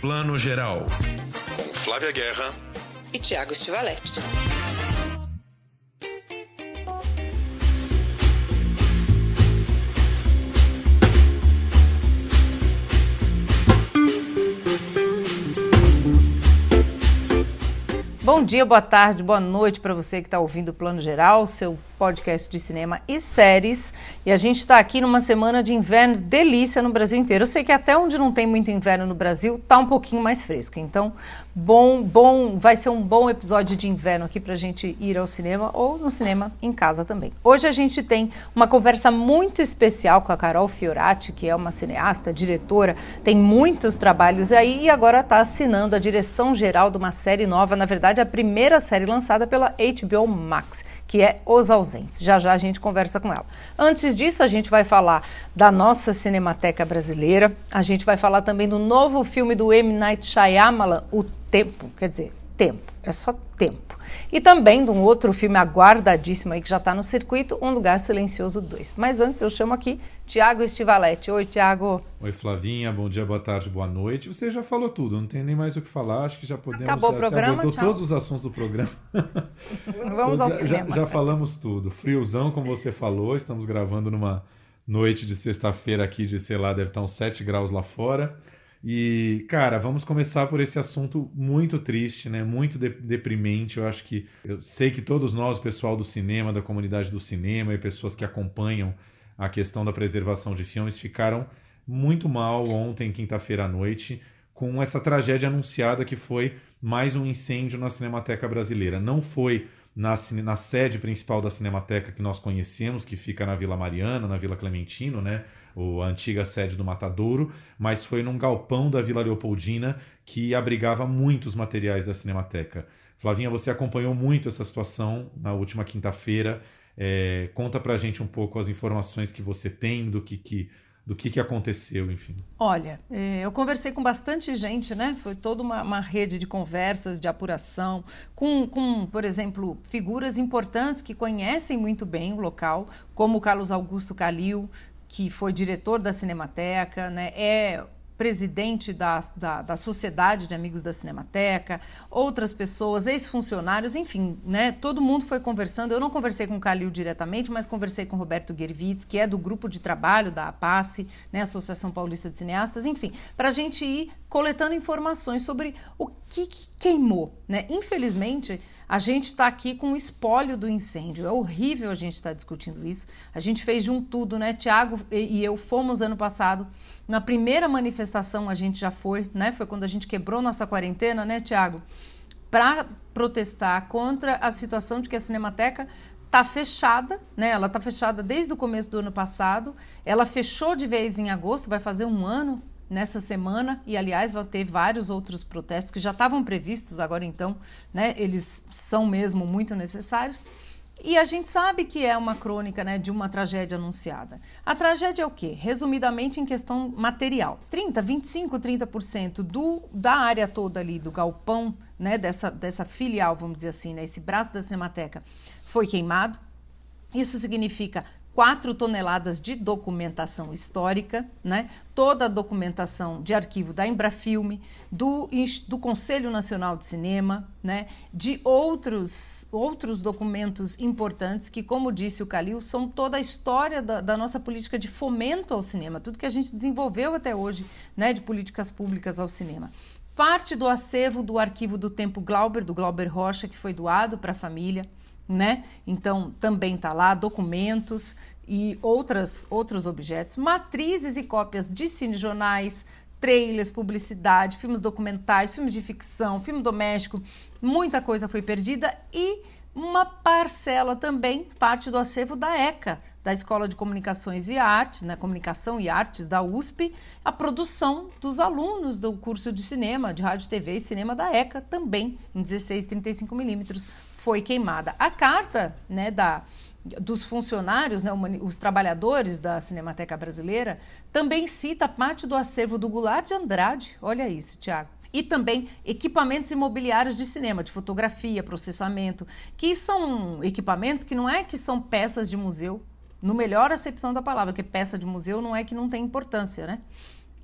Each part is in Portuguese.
Plano Geral. Com Flávia Guerra e Tiago Stivaletti. Bom dia, boa tarde, boa noite para você que está ouvindo o Plano Geral, seu podcast de cinema e séries. E a gente está aqui numa semana de inverno delícia no Brasil inteiro. Eu sei que até onde não tem muito inverno no Brasil, tá um pouquinho mais fresco. Então, bom, bom, vai ser um bom episódio de inverno aqui para a gente ir ao cinema ou no cinema em casa também. Hoje a gente tem uma conversa muito especial com a Carol Fiorati, que é uma cineasta, diretora, tem muitos trabalhos aí e agora está assinando a direção geral de uma série nova, na verdade a primeira série lançada pela HBO Max que é Os Ausentes. Já já a gente conversa com ela. Antes disso, a gente vai falar da nossa Cinemateca Brasileira, a gente vai falar também do novo filme do M. Night Shyamalan, O Tempo, quer dizer, Tempo, é só tempo. E também de um outro filme aguardadíssimo aí que já está no circuito, Um Lugar Silencioso 2. Mas antes eu chamo aqui Tiago Estivaletti. Oi, Tiago. Oi, Flavinha. Bom dia, boa tarde, boa noite. Você já falou tudo, não tem nem mais o que falar. Acho que já podemos. Acabou já, o programa, abordou tchau. todos os assuntos do programa. Vamos ao já, cinema. já, já falamos tudo. Friozão, como você falou, estamos gravando numa noite de sexta-feira aqui de, sei lá, deve estar uns 7 graus lá fora. E, cara, vamos começar por esse assunto muito triste, né? Muito de deprimente. Eu acho que eu sei que todos nós, o pessoal do cinema, da comunidade do cinema e pessoas que acompanham a questão da preservação de filmes ficaram muito mal ontem, quinta-feira à noite, com essa tragédia anunciada que foi mais um incêndio na Cinemateca Brasileira. Não foi na, na sede principal da Cinemateca que nós conhecemos, que fica na Vila Mariana, na Vila Clementino, né? a antiga sede do Matadouro, mas foi num galpão da Vila Leopoldina que abrigava muitos materiais da Cinemateca. Flavinha, você acompanhou muito essa situação na última quinta-feira. É, conta pra gente um pouco as informações que você tem do que, que do que, que aconteceu, enfim. Olha, é, eu conversei com bastante gente, né? Foi toda uma, uma rede de conversas, de apuração, com, com, por exemplo, figuras importantes que conhecem muito bem o local, como o Carlos Augusto Calil, que foi diretor da Cinemateca, né? É presidente da, da, da, Sociedade de Amigos da Cinemateca, outras pessoas, ex-funcionários, enfim, né? Todo mundo foi conversando. Eu não conversei com o Calil diretamente, mas conversei com o Roberto Gervitz, que é do grupo de trabalho da APACE, né? Associação Paulista de Cineastas, enfim, para a gente ir coletando informações sobre o que, que queimou, né? Infelizmente, a gente está aqui com o espólio do incêndio. É horrível a gente estar tá discutindo isso. A gente fez de um tudo, né? Tiago e eu fomos ano passado. Na primeira manifestação a gente já foi, né? Foi quando a gente quebrou nossa quarentena, né, Tiago? Para protestar contra a situação de que a Cinemateca está fechada, né? Ela está fechada desde o começo do ano passado. Ela fechou de vez em agosto, vai fazer um ano nessa semana e aliás vai ter vários outros protestos que já estavam previstos agora então né eles são mesmo muito necessários e a gente sabe que é uma crônica né, de uma tragédia anunciada. A tragédia é o quê? Resumidamente, em questão material. 30, 25, 30% do, da área toda ali, do galpão, né, dessa, dessa filial, vamos dizer assim, né, esse braço da Cinemateca, foi queimado. Isso significa 4 toneladas de documentação histórica, né? toda a documentação de arquivo da Embrafilme, do, do Conselho Nacional de Cinema, né? de outros, outros documentos importantes que, como disse o Calil, são toda a história da, da, nossa política de fomento ao cinema, tudo que a gente desenvolveu até hoje né? de políticas públicas ao cinema parte do acervo do arquivo do Tempo Glauber, do Glauber Rocha, que foi doado para a família né? Então também está lá documentos e outras, outros objetos, matrizes e cópias de cinejornais, trailers, publicidade, filmes documentais, filmes de ficção, filme doméstico, muita coisa foi perdida e uma parcela também, parte do acervo da ECA, da Escola de Comunicações e Artes, né, Comunicação e Artes da USP, a produção dos alunos do curso de cinema, de rádio, TV e cinema da ECA, também em 16 35 milímetros, foi queimada. A carta né, da, dos funcionários, né, os trabalhadores da Cinemateca Brasileira, também cita parte do acervo do Goulart de Andrade. Olha isso, Tiago. E também equipamentos imobiliários de cinema, de fotografia, processamento, que são equipamentos que não é que são peças de museu, no melhor acepção da palavra, que peça de museu não é que não tem importância, né?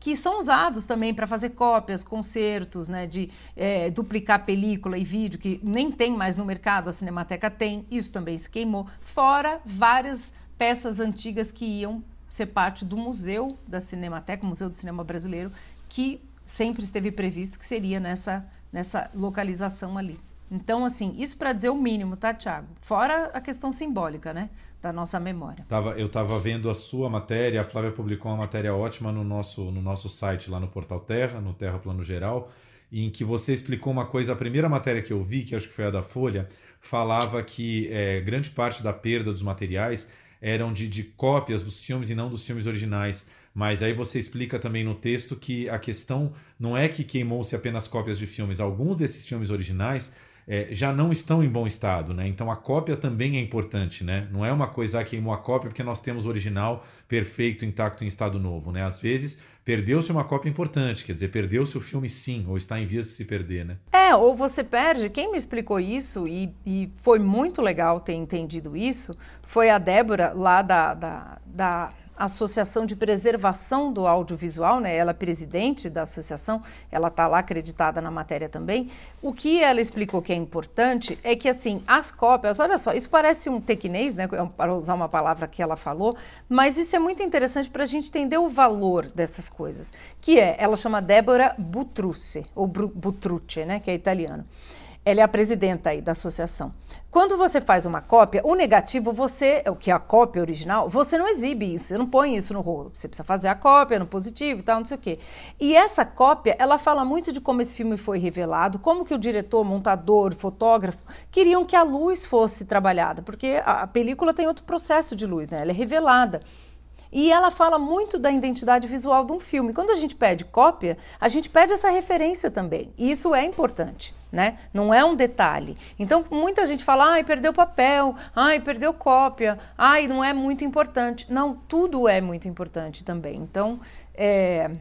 Que são usados também para fazer cópias, concertos, né, de é, duplicar película e vídeo, que nem tem mais no mercado, a Cinemateca tem, isso também se queimou, fora várias peças antigas que iam ser parte do museu da Cinemateca, Museu do Cinema Brasileiro, que sempre esteve previsto que seria nessa, nessa localização ali. Então, assim, isso para dizer o mínimo, tá, Tiago? Fora a questão simbólica, né? Da nossa memória. Tava, eu estava vendo a sua matéria, a Flávia publicou uma matéria ótima no nosso, no nosso site lá no Portal Terra, no Terra Plano Geral, em que você explicou uma coisa. A primeira matéria que eu vi, que acho que foi a da Folha, falava que é, grande parte da perda dos materiais eram de, de cópias dos filmes e não dos filmes originais. Mas aí você explica também no texto que a questão não é que queimou-se apenas cópias de filmes. Alguns desses filmes originais é, já não estão em bom estado, né? Então a cópia também é importante, né? Não é uma coisa que ah, queimou a cópia porque nós temos o original perfeito, intacto em estado novo, né? Às vezes perdeu-se uma cópia importante, quer dizer, perdeu-se o filme sim, ou está em vias de se perder, né? É, ou você perde. Quem me explicou isso, e, e foi muito legal ter entendido isso, foi a Débora, lá da, da, da Associação de Preservação do Audiovisual, né? Ela é presidente da associação, ela está lá acreditada na matéria também. O que ela explicou que é importante é que, assim, as cópias, olha só, isso parece um tequinês, né? Para usar uma palavra que ela falou, mas isso é muito interessante para a gente entender o valor dessas coisas. Que é, ela chama Débora Butrucci, ou Butrucci, né? Que é italiano. Ela é a presidenta aí da associação. Quando você faz uma cópia, o negativo você, o que é a cópia original, você não exibe isso, você não põe isso no rolo. Você precisa fazer a cópia no positivo e tal, não sei o quê. E essa cópia, ela fala muito de como esse filme foi revelado, como que o diretor, montador, fotógrafo queriam que a luz fosse trabalhada, porque a película tem outro processo de luz, né? Ela é revelada. E ela fala muito da identidade visual de um filme. Quando a gente pede cópia, a gente pede essa referência também. E isso é importante. Né? Não é um detalhe. Então, muita gente fala, ai, perdeu papel, ai, perdeu cópia, ai, não é muito importante. Não, tudo é muito importante também. Então, é,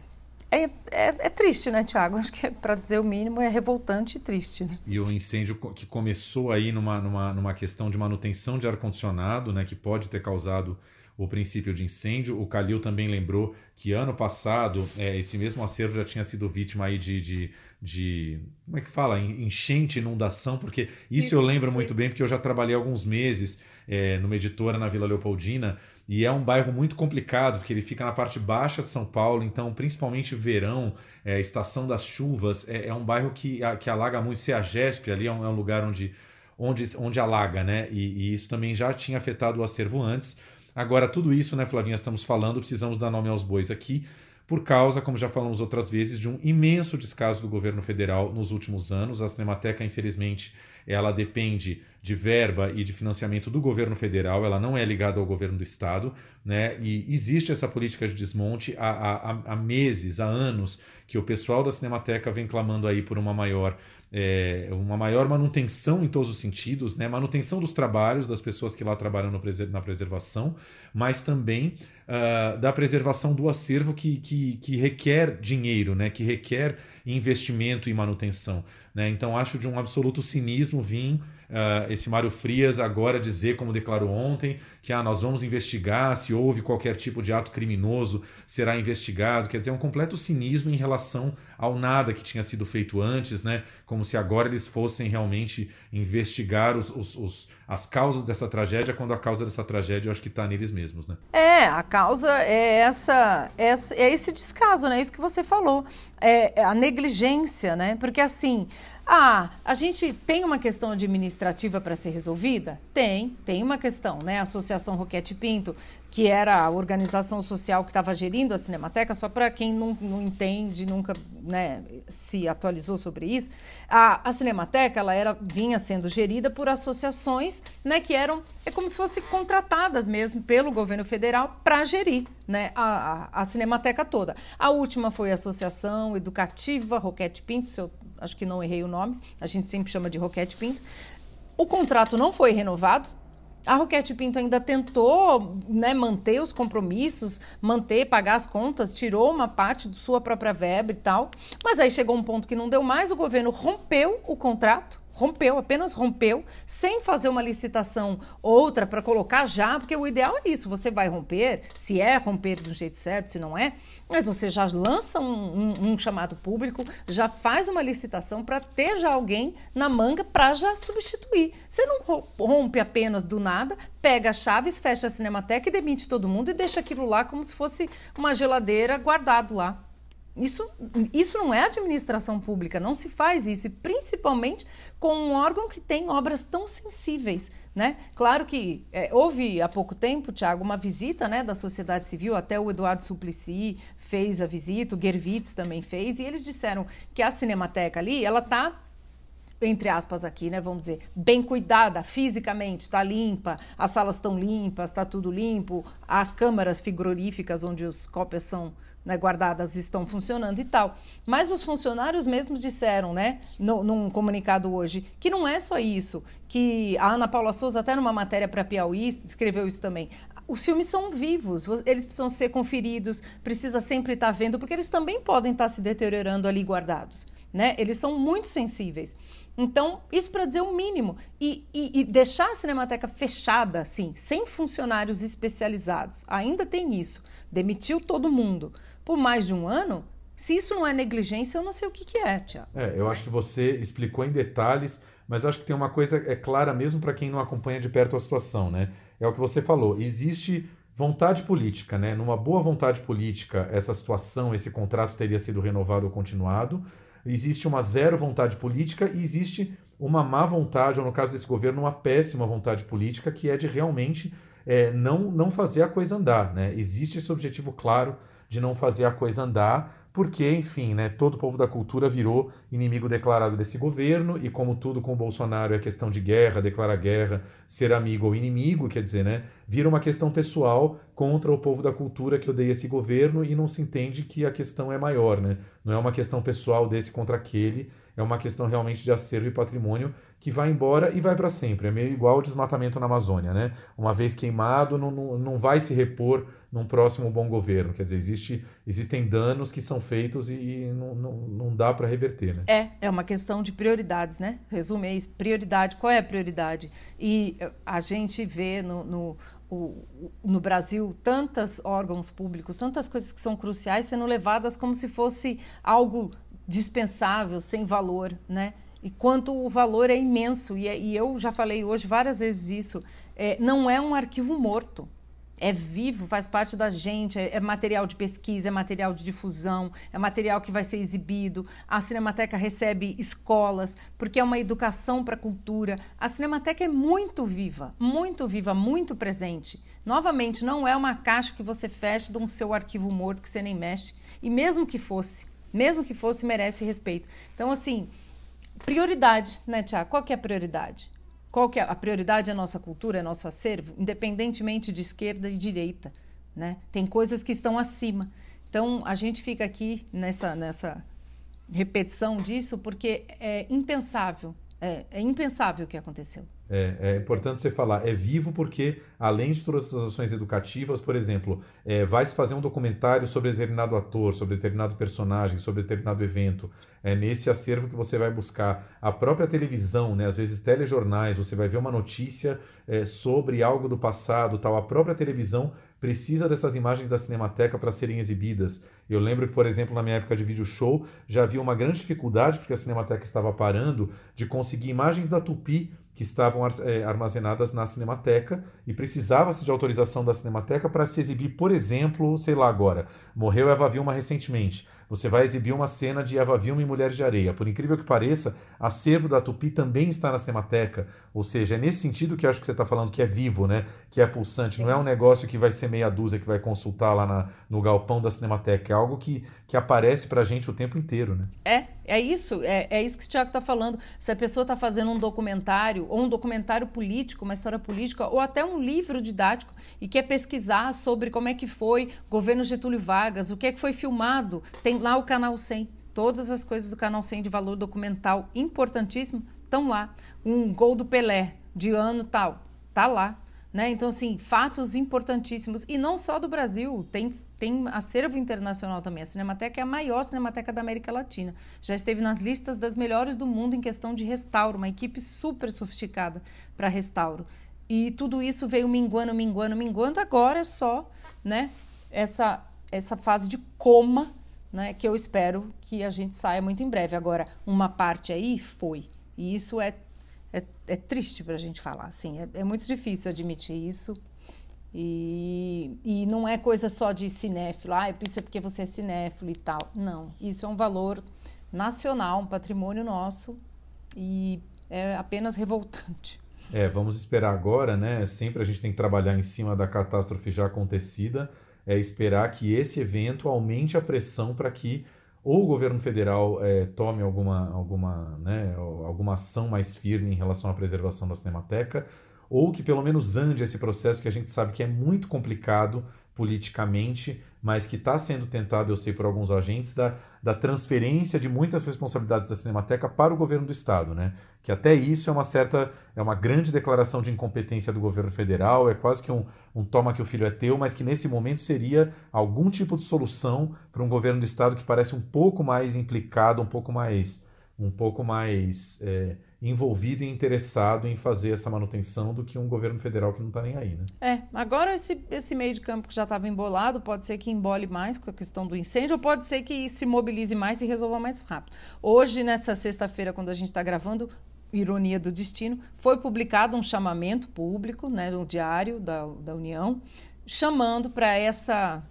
é, é, é, triste, né, Tiago? Acho que, é, para dizer o mínimo, é revoltante e triste. Né? E o incêndio que começou aí numa, numa, numa questão de manutenção de ar-condicionado, né, que pode ter causado o princípio de incêndio. O Calil também lembrou que ano passado é, esse mesmo acervo já tinha sido vítima aí de, de, de como é que fala? Enchente, inundação, porque isso eu lembro muito bem, porque eu já trabalhei alguns meses é, numa editora na Vila Leopoldina, e é um bairro muito complicado, porque ele fica na parte baixa de São Paulo, então, principalmente verão, é, estação das chuvas, é, é, um bairro que, que alaga muito. Se a GESP ali é um, é um lugar onde, onde, onde alaga, né? E, e, isso também já tinha afetado o acervo antes. Agora, tudo isso, né, Flavinha, estamos falando, precisamos dar nome aos bois aqui, por causa, como já falamos outras vezes, de um imenso descaso do governo federal nos últimos anos. A Cinemateca, infelizmente, ela depende de verba e de financiamento do governo federal, ela não é ligada ao governo do estado, né? E existe essa política de desmonte há, há, há meses, há anos, que o pessoal da Cinemateca vem clamando aí por uma maior é, uma maior manutenção em todos os sentidos, né? manutenção dos trabalhos das pessoas que lá trabalham na preservação, mas também uh, da preservação do acervo que, que, que, requer dinheiro, né? que requer investimento e manutenção. Né? Então acho de um absoluto cinismo vir uh, esse Mário Frias agora dizer, como declarou ontem, que ah, nós vamos investigar se houve qualquer tipo de ato criminoso, será investigado. Quer dizer, é um completo cinismo em relação ao nada que tinha sido feito antes, né? como se agora eles fossem realmente investigar os, os, os as causas dessa tragédia, quando a causa dessa tragédia eu acho que está neles mesmos, né? É, a causa é essa, essa é esse descaso, né? Isso que você falou, é, é a negligência, né? Porque assim, ah, a gente tem uma questão administrativa para ser resolvida? Tem, tem uma questão, né? A Associação Roquete Pinto, que era a organização social que estava gerindo a Cinemateca, só para quem não, não, entende, nunca né, se atualizou sobre isso, a, a Cinemateca ela era, vinha sendo gerida por associações né, que eram é como se fossem contratadas mesmo pelo governo federal para gerir né, a, a, a, Cinemateca toda. A última foi a Associação Educativa Roquete Pinto, se eu acho que não errei o nome, a gente sempre chama de Roquete Pinto. O contrato não foi renovado. A Roquete Pinto ainda tentou né, manter os compromissos, manter, pagar as contas, tirou uma parte de sua própria verba e tal. Mas aí chegou um ponto que não deu mais, o governo rompeu o contrato rompeu, apenas rompeu, sem fazer uma licitação outra para colocar já, porque o ideal é isso, você vai romper, se é romper do jeito certo, se não é, mas você já lança um, um, um chamado público, já faz uma licitação para ter já alguém na manga para já substituir. Você não rompe apenas do nada, pega as chaves, fecha a Cinemateca e demite todo mundo e deixa aquilo lá como se fosse uma geladeira guardado lá. Isso, isso não é administração pública, não se faz isso, e principalmente com um órgão que tem obras tão sensíveis. Né? Claro que é, houve há pouco tempo, Tiago, uma visita né, da sociedade civil, até o Eduardo Suplicy fez a visita, o Gervitz também fez, e eles disseram que a Cinemateca ali, ela está entre aspas aqui, né, vamos dizer, bem cuidada fisicamente, está limpa, as salas estão limpas, está tudo limpo, as câmaras frigoríficas onde os cópias são né, guardadas estão funcionando e tal. Mas os funcionários mesmos disseram, né, no, num comunicado hoje, que não é só isso, que a Ana Paula Souza, até numa matéria para Piauí, escreveu isso também. Os filmes são vivos, eles precisam ser conferidos, precisa sempre estar tá vendo, porque eles também podem estar tá se deteriorando ali guardados. Né? Eles são muito sensíveis. Então, isso para dizer o mínimo. E, e, e, deixar a Cinemateca fechada, assim, sem funcionários especializados, ainda tem isso. Demitiu todo mundo por mais de um ano, se isso não é negligência, eu não sei o que, que é, Tiago. É, eu acho que você explicou em detalhes, mas acho que tem uma coisa é clara mesmo para quem não acompanha de perto a situação, né? É o que você falou. Existe vontade política, né? Numa boa vontade política, essa situação, esse contrato teria sido renovado ou continuado. Existe uma zero vontade política e existe uma má vontade, ou no caso desse governo, uma péssima vontade política, que é de realmente é, não, não fazer a coisa andar, né? Existe esse objetivo claro de não fazer a coisa andar, porque, enfim, né, todo o povo da cultura virou inimigo declarado desse governo, e como tudo com o Bolsonaro é questão de guerra, declara guerra, ser amigo ou inimigo, quer dizer, né, vira uma questão pessoal contra o povo da cultura que odeia esse governo e não se entende que a questão é maior, né? Não é uma questão pessoal desse contra aquele, é uma questão realmente de acervo e patrimônio que vai embora e vai para sempre. É meio igual o desmatamento na Amazônia, né? Uma vez queimado, não, não, não vai se repor num próximo bom governo. Quer dizer, existe, existem danos que são feitos e, e não, não, não dá para reverter, né? É, é uma questão de prioridades, né? Resume é prioridade. Qual é a prioridade? E a gente vê no, no no Brasil tantos órgãos públicos, tantas coisas que são cruciais sendo levadas como se fosse algo dispensável, sem valor, né? E quanto o valor é imenso, e, é, eu já falei hoje várias vezes isso, é, não é um arquivo morto, é vivo, faz parte da gente, é, é, material de pesquisa, é material de difusão, é material que vai ser exibido. A Cinemateca recebe escolas, porque é uma educação para a cultura. A Cinemateca é muito viva, muito viva, muito presente. Novamente, não é uma caixa que você fecha de um seu arquivo morto que você nem mexe. E mesmo que fosse, mesmo que fosse, merece respeito. Então, assim, prioridade, né, Tiago? Qual que é a prioridade? Qual que é a prioridade? É nossa cultura, é nosso acervo, independentemente de esquerda e direita, né? Tem coisas que estão acima. Então, a gente fica aqui nessa, nessa repetição disso porque é impensável, é, é impensável o que aconteceu. É, é, importante você falar, é vivo porque, além de todas as ações educativas, por exemplo, é, vai se fazer um documentário sobre determinado ator, sobre determinado personagem, sobre determinado evento. É nesse acervo que você vai buscar a própria televisão, né? às vezes telejornais, você vai ver uma notícia é, sobre algo do passado, tal. A própria televisão precisa dessas imagens da Cinemateca para serem exibidas. Eu lembro que, por exemplo, na minha época de vídeo show, já havia uma grande dificuldade, porque a Cinemateca estava parando, de conseguir imagens da Tupi que estavam é, armazenadas na Cinemateca e precisava-se de autorização da Cinemateca para se exibir, por exemplo, sei lá agora, morreu Eva Vilma recentemente. Você vai exibir uma cena de Eva Vilma e Mulheres de Areia. Por incrível que pareça, acervo da Tupi também está na Cinemateca. Ou seja, é nesse sentido que acho que você está falando que é vivo, né? Que é pulsante. Não é um negócio que vai ser meia dúzia que vai consultar lá na, no galpão da Cinemateca. É algo que, que aparece para a gente o tempo inteiro, né? É, é isso. É, é isso que o Tiago está falando. Se a pessoa está fazendo um documentário, ou um documentário político, uma história política, ou até um livro didático, e quer pesquisar sobre como é que foi governo Getúlio Vargas, o que é que foi filmado, tem lá o canal 100. Todas as coisas do canal 100 de valor documental importantíssimo estão lá. Um gol do Pelé de ano tal, tá lá. Né? Então, assim, fatos importantíssimos. E não só do Brasil, tem tem acervo internacional também. A Cinemateca é a maior cinemateca da América Latina. Já esteve nas listas das melhores do mundo em questão de restauro, uma equipe super sofisticada para restauro. E tudo isso veio minguando, minguando, minguando. Agora é só né, essa, essa fase de coma né, que eu espero que a gente saia muito em breve. Agora, uma parte aí foi. E isso é, é, é triste para a gente falar. Assim, é, é muito difícil admitir isso. E, e não é coisa só de cinéfilo, ah, isso é porque você é cinéfilo e tal. Não, isso é um valor nacional, um patrimônio nosso e é apenas revoltante. É, vamos esperar agora, né? Sempre a gente tem que trabalhar em cima da catástrofe já acontecida, é esperar que esse evento aumente a pressão para que ou o governo federal é, tome alguma, alguma, né, alguma ação mais firme em relação à preservação da Cinemateca, ou que pelo menos ande esse processo que a gente sabe que é muito complicado politicamente, mas que está sendo tentado, eu sei por alguns agentes, da, da transferência de muitas responsabilidades da Cinemateca para o governo do Estado, né? Que até isso é uma certa, é uma grande declaração de incompetência do governo federal, é quase que um, um toma que o filho é teu, mas que nesse momento seria algum tipo de solução para um governo do Estado que parece um pouco mais implicado, um pouco mais, um pouco mais é, envolvido e interessado em fazer essa manutenção do que um governo federal que não está nem aí, né? É, agora esse, esse meio de campo que já estava embolado, pode ser que embole mais com a questão do incêndio, ou pode ser que se mobilize mais e resolva mais rápido. Hoje, nessa sexta-feira, quando a gente está gravando, ironia do destino, foi publicado um chamamento público, né, no diário da, da União, chamando para essa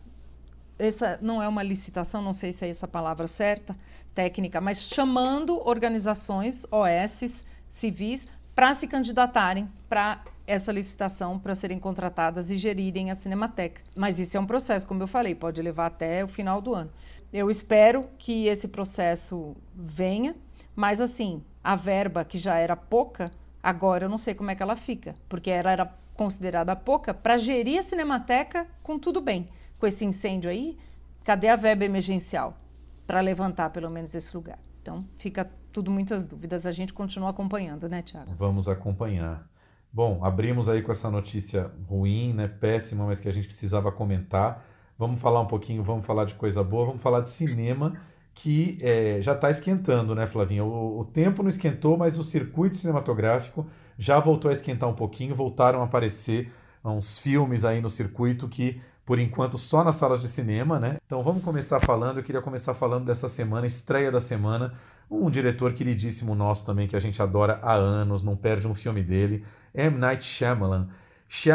essa não é uma licitação, não sei se é essa palavra certa, técnica, mas chamando organizações, OS, civis, para se candidatarem para essa licitação, para serem contratadas e gerirem a Cinemateca. Mas isso é um processo, como eu falei, pode levar até o final do ano. Eu espero que esse processo venha, mas assim, a verba que já era pouca, agora eu não sei como é que ela fica, porque ela era considerada pouca para gerir a Cinemateca com tudo bem. Com esse incêndio aí, cadê a verba emergencial? para levantar pelo menos esse lugar. Então, fica tudo muitas dúvidas. A gente continua acompanhando, né, Tiago? Vamos acompanhar. Bom, abrimos aí com essa notícia ruim, né, péssima, mas que a gente precisava comentar. Vamos falar um pouquinho, vamos falar de coisa boa, vamos falar de cinema, que é, já está esquentando, né, Flavinha? O, o, tempo não esquentou, mas o circuito cinematográfico já voltou a esquentar um pouquinho, voltaram a aparecer uns filmes aí no circuito que por enquanto só nas salas de cinema, né? Então vamos começar falando. Eu queria começar falando dessa semana, estreia da semana. Um diretor queridíssimo nosso também, que a gente adora há anos, não perde um filme dele, M. Night Shyamalan.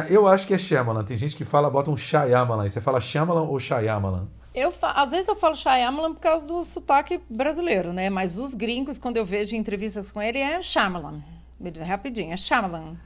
Eu acho que é Shyamalan. Tem gente que fala, bota um Shyamalan. Você fala Shyamalan ou Shyamalan? Eu, às vezes eu falo Shyamalan por causa do sotaque brasileiro, né? Mas os gringos, quando eu vejo entrevistas com ele, é Shyamalan. Rapidinho, é Shyamalan.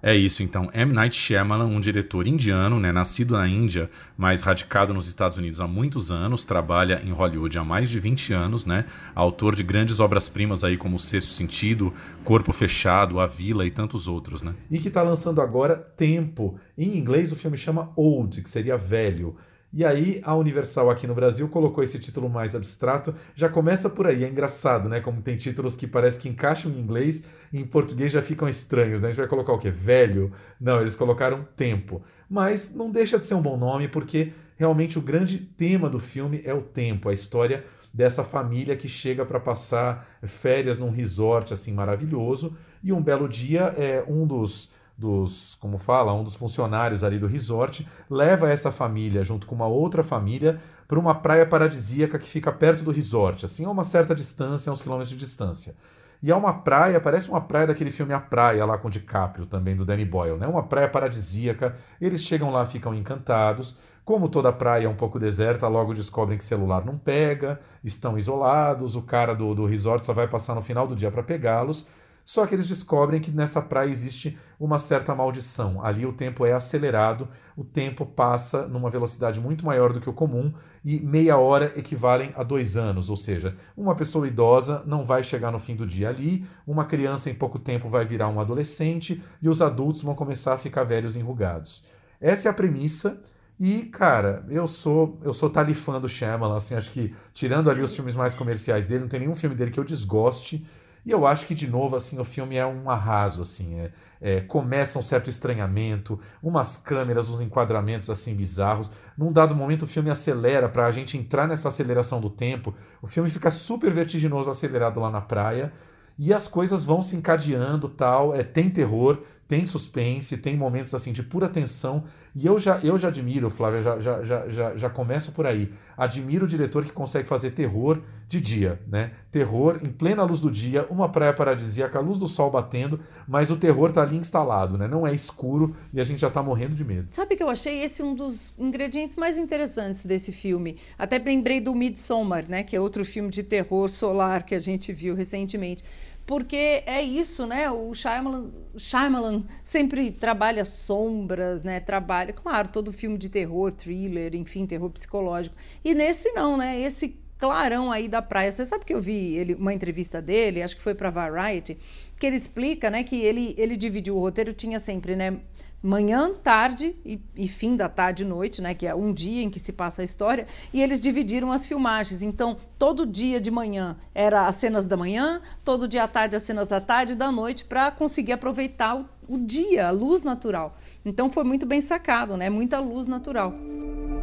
É isso, então. M. Night Shyamalan, um diretor indiano, né, nascido na Índia, mas radicado nos Estados Unidos há muitos anos, trabalha em Hollywood há mais de 20 anos, né? Autor de grandes obras-primas aí como Sexto Sentido, Corpo Fechado, A Vila e tantos outros, né? E que está lançando agora Tempo. Em inglês o filme chama Old, que seria velho. E aí a Universal aqui no Brasil colocou esse título mais abstrato. Já começa por aí, é engraçado, né? Como tem títulos que parece que encaixam em inglês e em português já ficam estranhos, né? A gente vai colocar o quê? Velho? Não, eles colocaram tempo. Mas não deixa de ser um bom nome porque realmente o grande tema do filme é o tempo, a história dessa família que chega para passar férias num resort assim maravilhoso e um belo dia é um dos dos, como fala, um dos funcionários ali do resort, leva essa família junto com uma outra família para uma praia paradisíaca que fica perto do resort, assim a uma certa distância, a uns quilômetros de distância. E é uma praia, parece uma praia daquele filme A Praia lá com o DiCaprio também, do Danny Boyle, né? Uma praia paradisíaca. Eles chegam lá, ficam encantados. Como toda praia é um pouco deserta, logo descobrem que celular não pega, estão isolados, o cara do, do resort só vai passar no final do dia para pegá-los. Só que eles descobrem que nessa praia existe uma certa maldição. Ali o tempo é acelerado, o tempo passa numa velocidade muito maior do que o comum e meia hora equivalem a dois anos. Ou seja, uma pessoa idosa não vai chegar no fim do dia ali, uma criança em pouco tempo vai virar um adolescente e os adultos vão começar a ficar velhos enrugados. Essa é a premissa. E, cara, eu sou eu sou talifã do Shyamalan, assim, acho que tirando ali os filmes mais comerciais dele, não tem nenhum filme dele que eu desgoste. E eu acho que, de novo, assim, o filme é um arraso, assim, é, é, começa um certo estranhamento, umas câmeras, uns enquadramentos, assim, bizarros. Num dado momento, o filme acelera para a gente entrar nessa aceleração do tempo. O filme fica super vertiginoso, acelerado lá na praia, e as coisas vão se encadeando, tal, é, tem terror, tem suspense, tem momentos assim de pura tensão. E eu já, eu já admiro, Flávia, já, já, já, já, já começo por aí. Admiro o diretor que consegue fazer terror de dia, né? Terror em plena luz do dia, uma praia paradisíaca, a luz do sol batendo, mas o terror tá ali instalado, né? Não é escuro e a gente já tá morrendo de medo. Sabe que eu achei esse um dos ingredientes mais interessantes desse filme. Até lembrei do Midsommar, né? Que é outro filme de terror solar que a gente viu recentemente porque é isso, né? O Shyamalan, Shyamalan sempre trabalha sombras, né? Trabalha, claro, todo filme de terror, thriller, enfim, terror psicológico. E nesse não, né? Esse clarão aí da praia. Você sabe que eu vi ele, uma entrevista dele, acho que foi para Variety, que ele explica, né, que ele ele dividiu o roteiro tinha sempre, né, manhã, tarde e, e, fim da tarde e noite, né, que é um dia em que se passa a história, e eles dividiram as filmagens. Então, todo dia de manhã era as cenas da manhã, todo dia à tarde as cenas da tarde e da noite, para conseguir aproveitar o, o, dia, a luz natural. Então, foi muito bem sacado, né? Muita luz natural.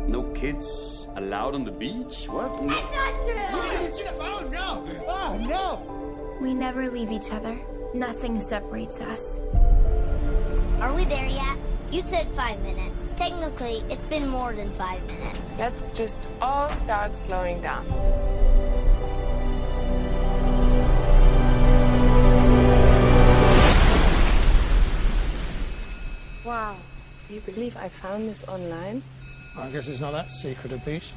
No kids allowed on the beach? What? No. That's not true. Oh no! Oh no! We never leave each other. Nothing separates us. Are we there yet? You said five minutes. Technically, it's been more than five minutes. Let's just all start slowing down. Wow, you believe I found this online? I guess it's not that secret a beach.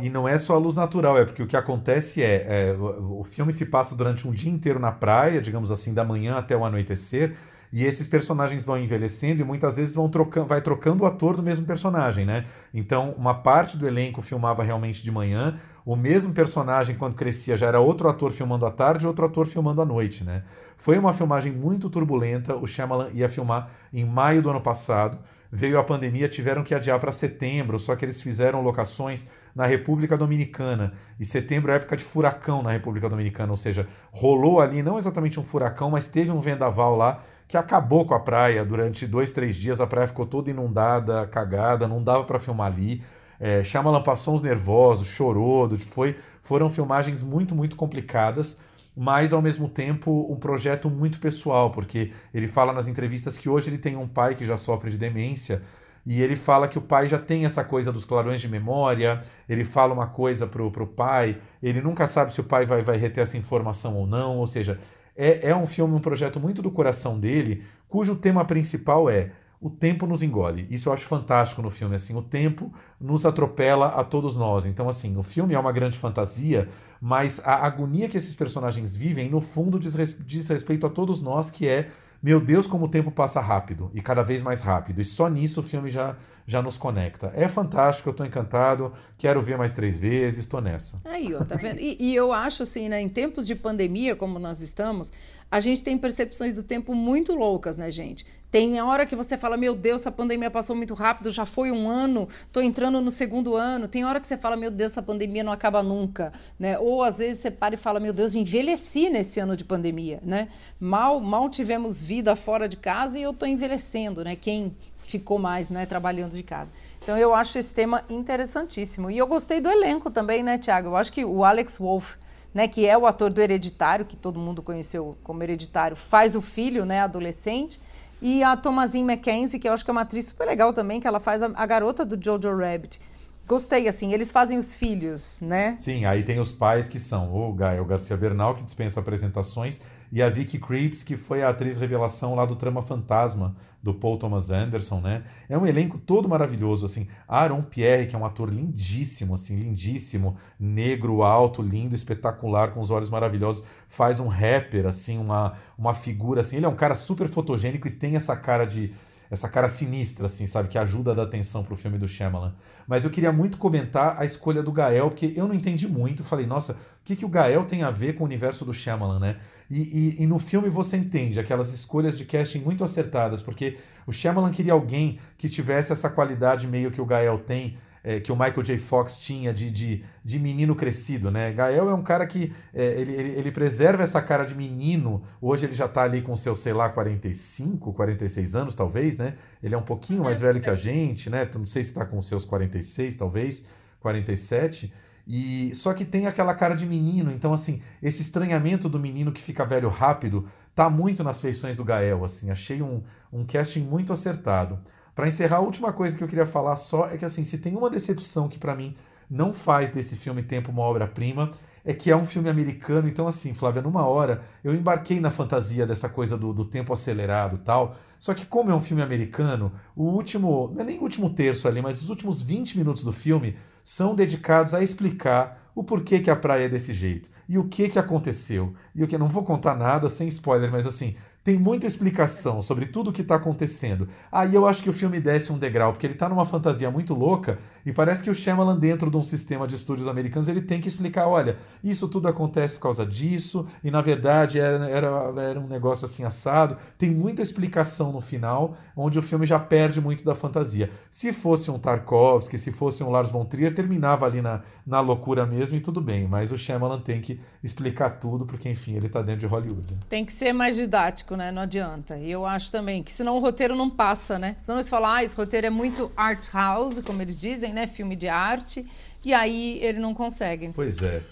E não é só a luz natural, é porque o que acontece é, é o, o filme se passa durante um dia inteiro na praia, digamos assim, da manhã até o anoitecer, e esses personagens vão envelhecendo e muitas vezes vão trocando, vai trocando o ator do mesmo personagem, né? Então, uma parte do elenco filmava realmente de manhã, o mesmo personagem, quando crescia, já era outro ator filmando à tarde outro ator filmando à noite, né? Foi uma filmagem muito turbulenta. O Shyamalan ia filmar em maio do ano passado. Veio a pandemia, tiveram que adiar para setembro, só que eles fizeram locações na República Dominicana. E setembro é época de furacão na República Dominicana, ou seja, rolou ali não exatamente um furacão, mas teve um vendaval lá que acabou com a praia durante dois, três dias. A praia ficou toda inundada, cagada, não dava para filmar ali. É, Shyamalan passou uns nervosos, chorou, tipo, foi, foram filmagens muito, muito complicadas, mas ao mesmo tempo um projeto muito pessoal, porque ele fala nas entrevistas que hoje ele tem um pai que já sofre de demência, e ele fala que o pai já tem essa coisa dos clarões de memória, ele fala uma coisa pro, pro pai, ele nunca sabe se o pai vai, vai reter essa informação ou não, ou seja, é, é um filme, um projeto muito do coração dele, cujo tema principal é o tempo nos engole. Isso eu acho fantástico no filme, assim, o tempo nos atropela a todos nós. Então, assim, o filme é uma grande fantasia, mas a agonia que esses personagens vivem, no fundo, diz, diz respeito a todos nós, que é meu Deus, como o tempo passa rápido e cada vez mais rápido. E só nisso o filme já, já nos conecta. É fantástico, eu estou encantado, quero ver mais três vezes, estou nessa. Aí, ó, tá vendo? E, e, eu acho assim, né, em tempos de pandemia, como nós estamos, a gente tem percepções do tempo muito loucas, né, gente? Tem hora que você fala, meu Deus, a pandemia passou muito rápido, já foi um ano, estou entrando no segundo ano. Tem hora que você fala, meu Deus, essa pandemia não acaba nunca, né? Ou às vezes você para e fala, meu Deus, envelheci nesse ano de pandemia, né? Mal, mal tivemos vida fora de casa e eu estou envelhecendo, né? Quem ficou mais, né, trabalhando de casa. Então eu acho esse tema interessantíssimo. E eu gostei do elenco também, né, Tiago? Eu acho que o Alex Wolff né, que é o ator do Hereditário, que todo mundo conheceu como Hereditário, faz o filho, né, adolescente. E a Thomasine Mackenzie, que eu acho que é uma atriz super legal também, que ela faz a, a garota do Jojo Rabbit. Gostei, assim, eles fazem os filhos, né? Sim, aí tem os pais que são o Gael Garcia Bernal, que dispensa apresentações, e a Vicky Creeps, que foi a atriz revelação lá do Trama Fantasma, do Paul Thomas Anderson, né? É um elenco todo maravilhoso, assim. Aaron Pierre, que é um ator lindíssimo, assim, lindíssimo, negro, alto, lindo, espetacular, com os olhos maravilhosos, faz um rapper, assim, uma, uma figura, assim. Ele é um cara super fotogênico e tem essa cara de essa cara sinistra, assim, sabe? Que ajuda a dar atenção pro filme do Shyamalan. Mas eu queria muito comentar a escolha do Gael, porque eu não entendi muito. Falei, nossa, o que, que o Gael tem a ver com o universo do Shyamalan, né? E, e, e, no filme você entende aquelas escolhas de casting muito acertadas, porque o Shyamalan queria alguém que tivesse essa qualidade meio que o Gael tem, é, que o Michael J. Fox tinha de, de, de menino crescido, né? Gael é um cara que é, ele, ele, ele, preserva essa cara de menino. Hoje ele já está ali com seus, sei lá, 45, 46 anos, talvez, né? Ele é um pouquinho mais velho que a gente, né? Não sei se está com seus 46, talvez, 47. E só que tem aquela cara de menino, então assim, esse estranhamento do menino que fica velho rápido tá muito nas feições do Gael, assim, achei um, um casting muito acertado. Para encerrar, a última coisa que eu queria falar só é que assim, se tem uma decepção que para mim não faz desse filme Tempo uma obra-prima, é que é um filme americano, então assim, Flávia, numa hora eu embarquei na fantasia dessa coisa do, do tempo acelerado tal, só que como é um filme americano, o último, não é nem o último terço ali, mas os últimos 20 minutos do filme são dedicados a explicar o porquê que a praia é desse jeito e o que que aconteceu. E o que não vou contar nada sem spoiler, mas assim, tem muita explicação sobre tudo o que está acontecendo. Aí eu acho que o filme desce um degrau, porque ele está numa fantasia muito louca e parece que o Shyamalan, dentro de um sistema de estúdios americanos, ele tem que explicar, olha, isso tudo acontece por causa disso, e na verdade era, era, era um negócio assim assado. Tem muita explicação no final, onde o filme já perde muito da fantasia. Se fosse um Tarkovsky, se fosse um Lars von Trier, terminava ali na, na loucura mesmo e tudo bem, mas o Shyamalan tem que explicar tudo, porque enfim, ele está dentro de Hollywood. Tem que ser mais didático, né? Não adianta. E eu acho também que senão o roteiro não passa, né? Senão eles falam, ah, esse roteiro é muito art house, como eles dizem, né? Filme de arte. E aí ele não consegue. Pois é.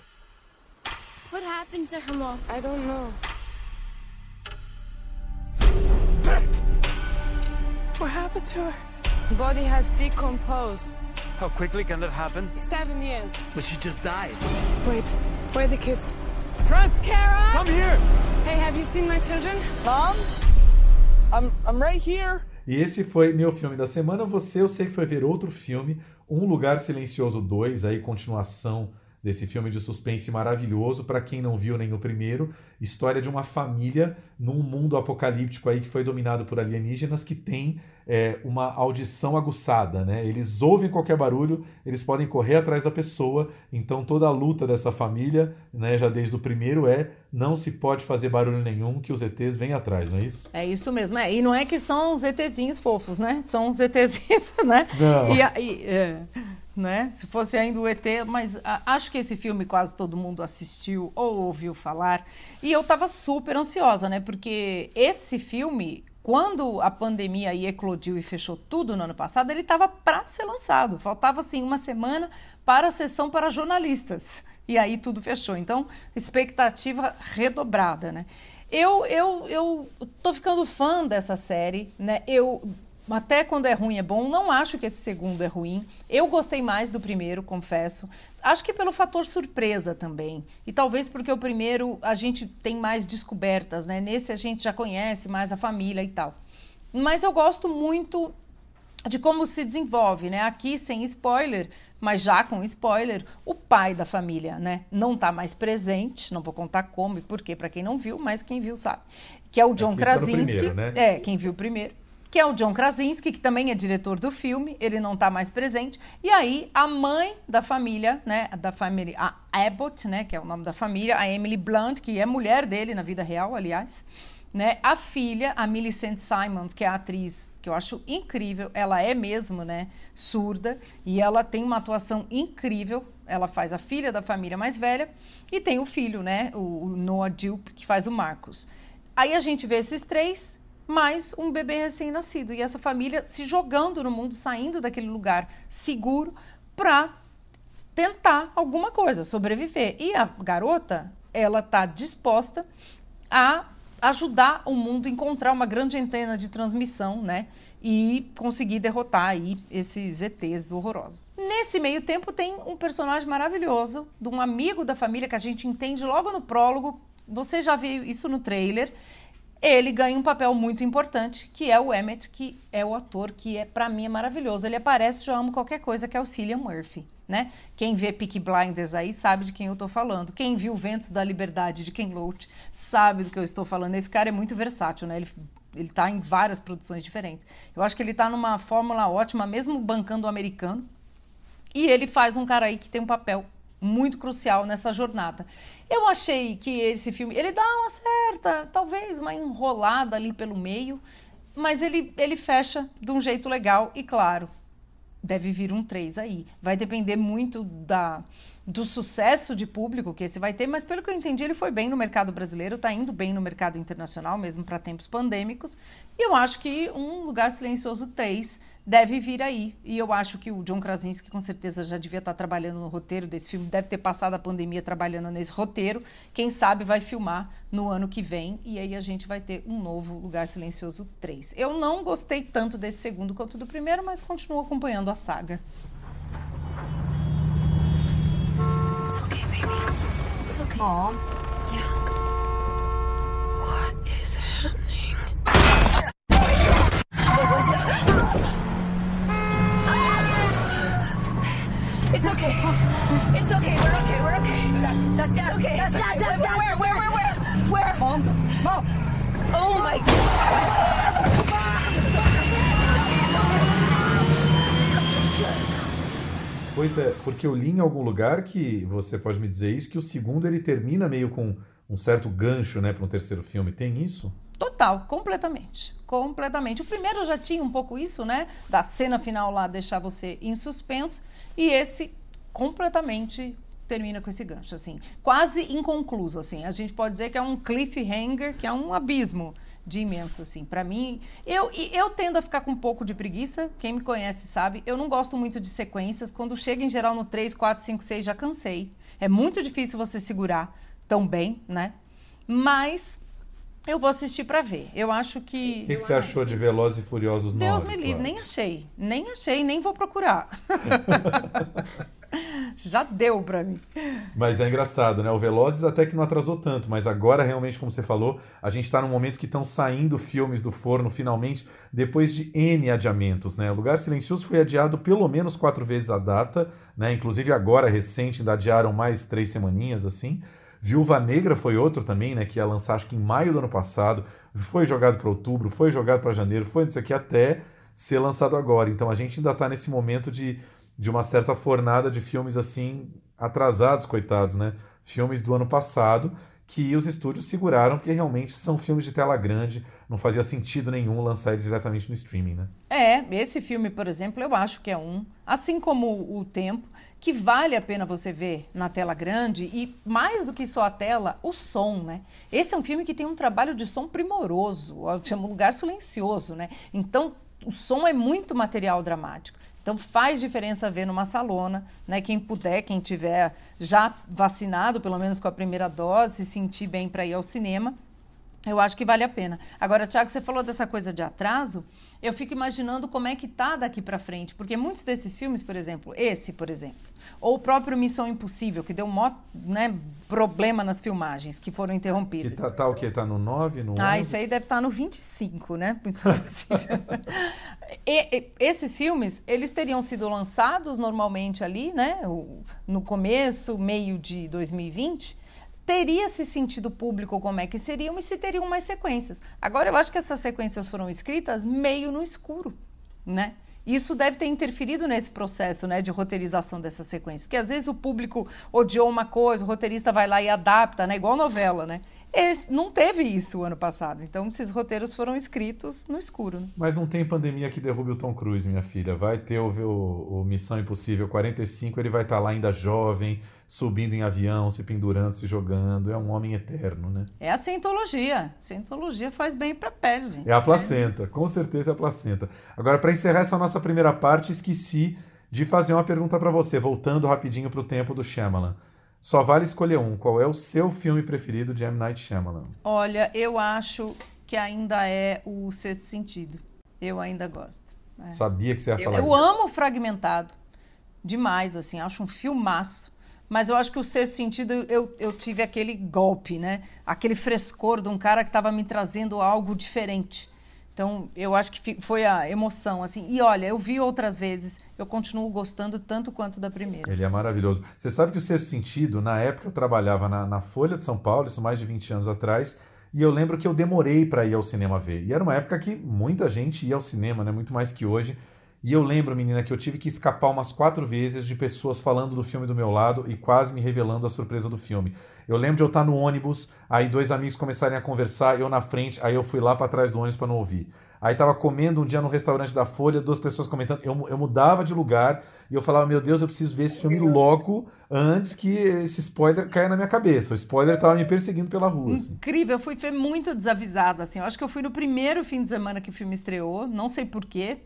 What happened to her mom? I don't know. What happened to her? Body has decomposed. How quickly can that happen? Seven years. But she just died. Wait, where are the kids? Trent! Kara! Come here! Hey, have you seen my children? Mom? I'm, I'm right here. E esse foi meu filme da semana. Você, eu sei que foi ver outro filme, Um Lugar Silencioso 2, aí continuação desse filme de suspense maravilhoso. Para quem não viu nem o primeiro, história de uma família num mundo apocalíptico aí que foi dominado por alienígenas que tem é, uma audição aguçada, né? Eles ouvem qualquer barulho, eles podem correr atrás da pessoa. Então toda a luta dessa família, né, já desde o primeiro é não se pode fazer barulho nenhum que os ETs vêm atrás, não é isso? É isso mesmo. É, e não é que são os ETzinhos fofos, né? São os ETzinhos, né? Não. E, e, é, né? Se fosse ainda o ET, mas a, acho que esse filme quase todo mundo assistiu ou ouviu falar. E eu tava super ansiosa, né? Porque esse filme quando a pandemia aí eclodiu e fechou tudo no ano passado, ele estava para ser lançado. Faltava assim uma semana para a sessão para jornalistas. E aí tudo fechou. Então, expectativa redobrada, né? Eu eu eu tô ficando fã dessa série, né? Eu até quando é ruim é bom. Não acho que esse segundo é ruim. Eu gostei mais do primeiro, confesso. Acho que pelo fator surpresa também. E talvez porque o primeiro a gente tem mais descobertas, né? Nesse a gente já conhece mais a família e tal. Mas eu gosto muito de como se desenvolve, né? Aqui sem spoiler, mas já com spoiler, o pai da família, né? Não está mais presente, não vou contar como e por quê para quem não viu, mas quem viu sabe. Que é o John Aqui está no Krasinski. primeiro, né? É, quem viu primeiro que é o John Krasinski, que também é diretor do filme, ele não está mais presente. E aí a mãe da família, né, da família, a Abbott, né, que é o nome da família, a Emily Blunt, que é mulher dele na vida real, aliás, né, a filha, a Millicent Simons, que é a atriz que eu acho incrível, ela é mesmo, né, surda, e ela tem uma atuação incrível. Ela faz a filha da família mais velha e tem o filho, né, o, Noah Jupe, que faz o Marcos. Aí a gente vê esses três mais um bebê recém-nascido. E essa família se jogando no mundo, saindo daquele lugar seguro para tentar alguma coisa, sobreviver. E a garota, ela está disposta a ajudar o mundo a encontrar uma grande antena de transmissão, né? E conseguir derrotar aí esses ETs horrorosos. Nesse meio tempo tem um personagem maravilhoso, de um amigo da família que a gente entende logo no prólogo. Você já viu isso no trailer ele ganha um papel muito importante, que é o Emmett, que é o ator que é para mim é maravilhoso. Ele aparece, já amo qualquer coisa, que é o Cillian Murphy, né? Quem vê Peaky Blinders aí sabe de quem eu tô falando. Quem viu Ventos da Liberdade de Ken Loach sabe do que eu estou falando. Esse cara é muito versátil, né? Ele ele tá em várias produções diferentes. Eu acho que ele tá numa fórmula ótima, mesmo bancando o americano. E ele faz um cara aí que tem um papel muito crucial nessa jornada. Eu achei que esse filme, ele dá uma certa, talvez uma enrolada ali pelo meio, mas ele, ele fecha de um jeito legal e claro. deve vir um 3 aí. Vai depender muito da, do sucesso de público que esse vai ter, mas pelo que eu entendi, ele foi bem no mercado brasileiro, está indo bem no mercado internacional, mesmo para tempos pandêmicos. E eu acho que um Lugar Silencioso 3 deve vir aí. E eu acho que o John Krasinski com certeza já devia estar trabalhando no roteiro desse filme, deve ter passado a pandemia trabalhando nesse roteiro. Quem sabe vai filmar no ano que vem e aí a gente vai ter um novo Lugar Silencioso 3. Eu não gostei tanto desse segundo quanto do primeiro, mas continuo acompanhando a saga. It's okay, baby. It's okay. Mom. Yeah. What is happening? Was It's okay. It's okay. We're okay. We're okay. That, that's not okay. That's not. That, where, where, where, where, where? Where? Mom. Mom. Oh my God. Pois é, porque eu li em algum lugar que você pode me dizer isso, que o segundo ele termina meio com um certo gancho, né, para um terceiro filme. Tem isso? Total, completamente. Completamente. O primeiro já tinha um pouco isso, né? Da cena final lá deixar você em suspenso. E esse completamente termina com esse gancho, assim. Quase inconcluso, assim. A gente pode dizer que é um cliffhanger, que é um abismo de imenso, assim. Para mim, eu, eu tendo a ficar com um pouco de preguiça. Quem me conhece sabe. Eu não gosto muito de sequências. Quando chega em geral no 3, 4, 5, 6, já cansei. É muito difícil você segurar tão bem, né? Mas eu vou assistir para ver. Eu acho que. O que, que você achou de Velozes e Furiosos 9? Deus me livre, nem achei. Nem achei, nem vou procurar. Já deu para mim. Mas é engraçado, né? O Velozes até que não atrasou tanto, mas agora realmente, como você falou, a gente está num momento que estão saindo filmes do forno finalmente, depois de N adiamentos, né? O Lugar Silencioso foi adiado pelo menos quatro vezes a data, né? Inclusive agora, recente, ainda adiaram mais três semaninhas, assim. Viúva Negra foi outro também, né? Que ia lançar acho que em maio do ano passado. Foi jogado para outubro, foi jogado para janeiro, foi isso aqui até ser lançado agora. Então a gente ainda está nesse momento de, de uma certa fornada de filmes assim atrasados, coitados, né? Filmes do ano passado que os estúdios seguraram porque realmente são filmes de tela grande, não fazia sentido nenhum lançar eles diretamente no streaming, né? É, esse filme, por exemplo, eu acho que é um, assim como o Tempo, que vale a pena você ver na tela grande e mais do que só a tela, o som, né? Esse é um filme que tem um trabalho de som primoroso, chama Lugar Silencioso, né? Então, o som é muito material dramático. Então faz diferença ver numa salona, né? Quem puder, quem tiver já vacinado, pelo menos com a primeira dose, se sentir bem para ir ao cinema, eu acho que vale a pena. Agora, Tiago, você falou dessa coisa de atraso. Eu fico imaginando como é que tá daqui para frente, porque muitos desses filmes, por exemplo, esse, por exemplo, ou o próprio Missão Impossível, que deu um maior né, problema nas filmagens, que foram interrompidas. Que tá, tá o quê? Tá no 9, no 11? Ah, isso aí deve estar tá no 25, né? Missão Impossível. e, e, esses filmes, eles teriam sido lançados normalmente ali, né? No começo, meio de 2020 teria se sentido público como é que seriam e se teriam mais sequências. Agora eu acho que essas sequências foram escritas meio no escuro, né? Isso deve ter interferido nesse processo né, de roteirização dessa sequência. Porque às vezes o público odiou uma coisa, o roteirista vai lá e adapta, né, igual novela, né? Esse, não teve isso o ano passado. Então, esses roteiros foram escritos no escuro. Né? Mas não tem pandemia que derrube o Tom Cruise, minha filha. Vai ter o, o, o Missão Impossível 45, ele vai estar tá lá ainda jovem, subindo em avião, se pendurando, se jogando. É um homem eterno, né? É a cientologia. Cientologia faz bem para a pele, gente. É a placenta, com certeza é a placenta. Agora, para encerrar essa nossa primeira parte, esqueci de fazer uma pergunta para você, voltando rapidinho para o tempo do Shyamalan. Só vale escolher um. Qual é o seu filme preferido de M. Night Shyamalan? Olha, eu acho que ainda é o Sexto Sentido. Eu ainda gosto. É. Sabia que você ia falar eu, isso. Eu amo Fragmentado. Demais, assim. Acho um filmaço. Mas eu acho que o Sexto Sentido, eu, eu tive aquele golpe, né? Aquele frescor de um cara que estava me trazendo algo diferente. Então, eu acho que foi a emoção, assim. E olha, eu vi outras vezes, eu continuo gostando tanto quanto da primeira. Ele é maravilhoso. Você sabe que o Sexto Sentido, na época eu trabalhava na, na Folha de São Paulo, isso mais de 20 anos atrás, e eu lembro que eu demorei para ir ao cinema ver. E era uma época que muita gente ia ao cinema, né? Muito mais que hoje. E eu lembro, menina, que eu tive que escapar umas quatro vezes de pessoas falando do filme do meu lado e quase me revelando a surpresa do filme. Eu lembro de eu estar no ônibus, aí dois amigos começarem a conversar, eu na frente, aí eu fui lá para trás do ônibus para não ouvir. Aí tava comendo um dia no restaurante da Folha, duas pessoas comentando, eu, eu mudava de lugar e eu falava, meu Deus, eu preciso ver esse filme logo antes que esse spoiler caia na minha cabeça. O spoiler tava me perseguindo pela rua. Assim. Incrível, eu fui muito desavisada, assim. Eu acho que eu fui no primeiro fim de semana que o filme estreou, não sei porquê.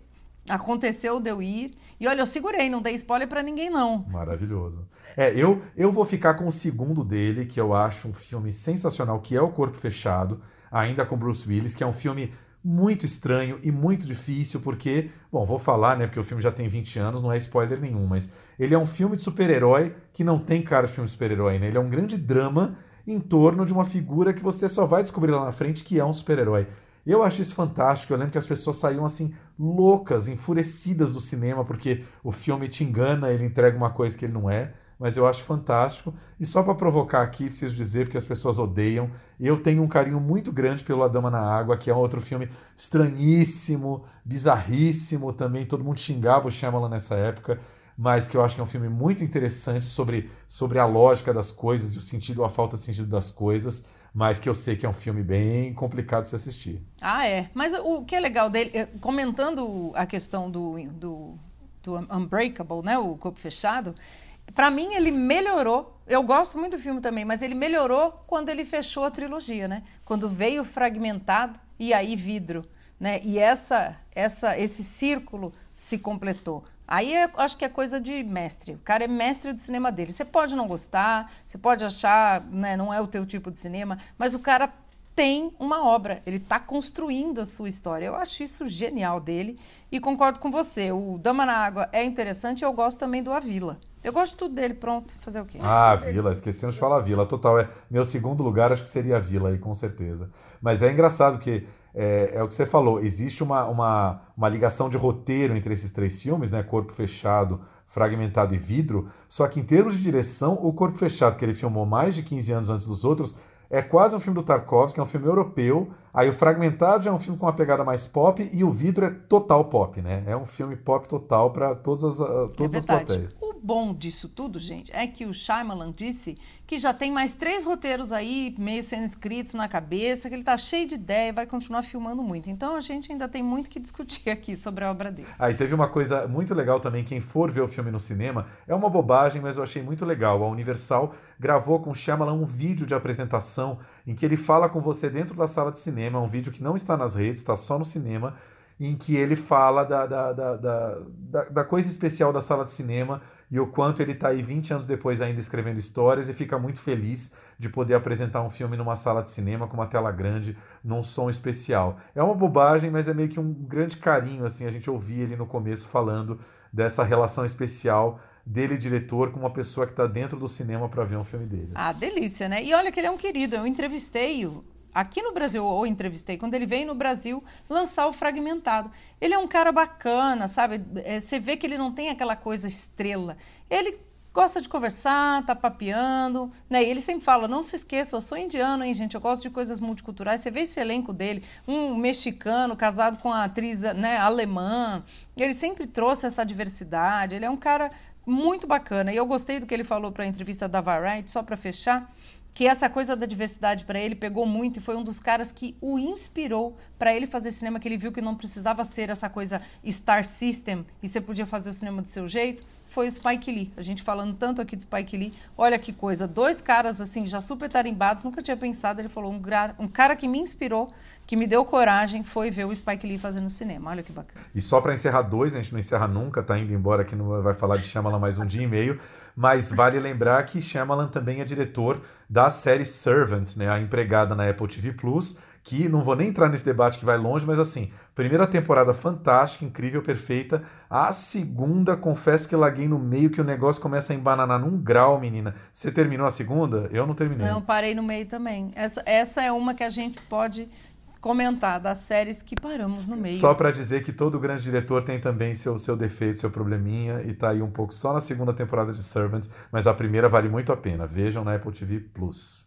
Aconteceu de eu ir. E olha, eu segurei, não dei spoiler para ninguém, não. Maravilhoso. É, eu, eu vou ficar com o segundo dele, que eu acho um filme sensacional, que é O Corpo Fechado, ainda com Bruce Willis, que é um filme muito estranho e muito difícil, porque, bom, vou falar, né, porque o filme já tem 20 anos, não é spoiler nenhum, mas ele é um filme de super-herói que não tem cara de filme de super-herói, né? Ele é um grande drama em torno de uma figura que você só vai descobrir lá na frente que é um super-herói. Eu acho isso fantástico. Eu lembro que as pessoas saíam assim loucas, enfurecidas do cinema porque o filme te engana, ele entrega uma coisa que ele não é. Mas eu acho fantástico. E só para provocar aqui, preciso dizer, porque as pessoas odeiam, eu tenho um carinho muito grande pelo A Dama na Água, que é um outro filme estranhíssimo, bizarríssimo também. Todo mundo xingava o Shyamalan nessa época mas que eu acho que é um filme muito interessante sobre, sobre a lógica das coisas e o sentido a falta de sentido das coisas mas que eu sei que é um filme bem complicado de se assistir. Ah, é. Mas o que é legal dele, eh, comentando a questão do, do, do Unbreakable, né, o Corpo Fechado, para mim ele melhorou. Eu gosto muito do filme também, mas ele melhorou quando ele fechou a trilogia, né? Quando veio fragmentado e aí vidro, né? E essa, essa, esse círculo se completou. Aí é, acho que é coisa de mestre. O cara é mestre do cinema dele. Você pode não gostar, você pode achar, né, não é o teu tipo de cinema, mas o cara tem uma obra, ele está construindo a sua história. Eu acho isso genial dele e concordo com você. O Dama na Água é interessante eu gosto também do A Vila. Eu gosto tudo dele, pronto, fazer o quê? Ah, Vila, esquecemos de falar Vila, total. É, meu segundo lugar acho que seria a Vila aí, com certeza. Mas é engraçado porque é, é, o que você falou, existe uma, uma, uma ligação de roteiro entre esses três filmes, né? Corpo Fechado, Fragmentado e Vidro, só que em termos de direção, o Corpo Fechado, que ele filmou mais de 15 anos antes dos outros, é quase um filme do Tarkovsky, é um filme europeu. Aí o Fragmentado já é um filme com uma pegada mais pop e o Vidro é total pop, né? É um filme pop total para todas as, todas é as plateias. O bom disso tudo, gente, é que o Shyamalan disse que já tem mais três roteiros aí, meio sendo escritos na cabeça, que ele tá cheio de ideia e vai continuar filmando muito. Então a gente ainda tem muito que discutir aqui sobre a obra dele. Aí ah, teve uma coisa muito legal também, quem for ver o filme no cinema, é uma bobagem, mas eu achei muito legal. A Universal gravou com Shyamalan um vídeo de apresentação em que ele fala com você dentro da sala de cinema, um vídeo que não está nas redes, está só no cinema, em que ele fala da, da, da, da, da coisa especial da sala de cinema e o quanto ele está aí 20 anos depois ainda escrevendo histórias e fica muito feliz de poder apresentar um filme numa sala de cinema com uma tela grande, num som especial. É uma bobagem, mas é meio que um grande carinho assim a gente ouvir ele no começo falando dessa relação especial dele, diretor, com uma pessoa que está dentro do cinema para ver um filme dele. Ah, delícia, né? E olha que ele é um querido. Eu entrevistei-o aqui no Brasil, ou entrevistei, quando ele veio no Brasil lançar o Fragmentado. Ele é um cara bacana, sabe? É, você vê que ele não tem aquela coisa estrela. Ele gosta de conversar, tá papeando, né? Ele sempre fala, não se esqueça, eu sou indiano, hein, gente? Eu gosto de coisas multiculturais. Você vê esse elenco dele, um mexicano casado com a atriz né, alemã. Ele sempre trouxe essa diversidade. Ele é um cara muito bacana. E eu gostei do que ele falou para a entrevista da Variety, só para fechar que essa coisa da diversidade para ele pegou muito e foi um dos caras que o inspirou para ele fazer cinema, que ele viu que não precisava ser essa coisa Star System e você podia fazer o cinema do seu jeito, foi o Spike Lee. A gente falando tanto aqui de Spike Lee, olha que coisa, dois caras assim, já super tarimbados, nunca tinha pensado, ele falou, um, um cara que me inspirou, que me deu coragem, foi ver o Spike Lee fazendo cinema, olha que bacana. E só para encerrar dois, a gente não encerra nunca, tá indo embora aqui, não vai falar de Shyamalan mais um dia e meio, mas vale lembrar que Shyamalan também é diretor da série Servant, né, a empregada na Apple TV Plus, que não vou nem entrar nesse debate que vai longe, mas assim, primeira temporada fantástica, incrível, perfeita. A segunda, confesso que larguei no meio que o negócio começa a embananar num grau, menina. Você terminou a segunda? Eu não terminei. Não, parei no meio também. Essa, essa é uma que a gente pode comentar das séries que paramos no meio. Só para dizer que todo grande diretor tem também seu, seu defeito, seu probleminha, e tá aí um pouco só na segunda temporada de Servants, mas a primeira vale muito a pena. Vejam na Apple TV Plus.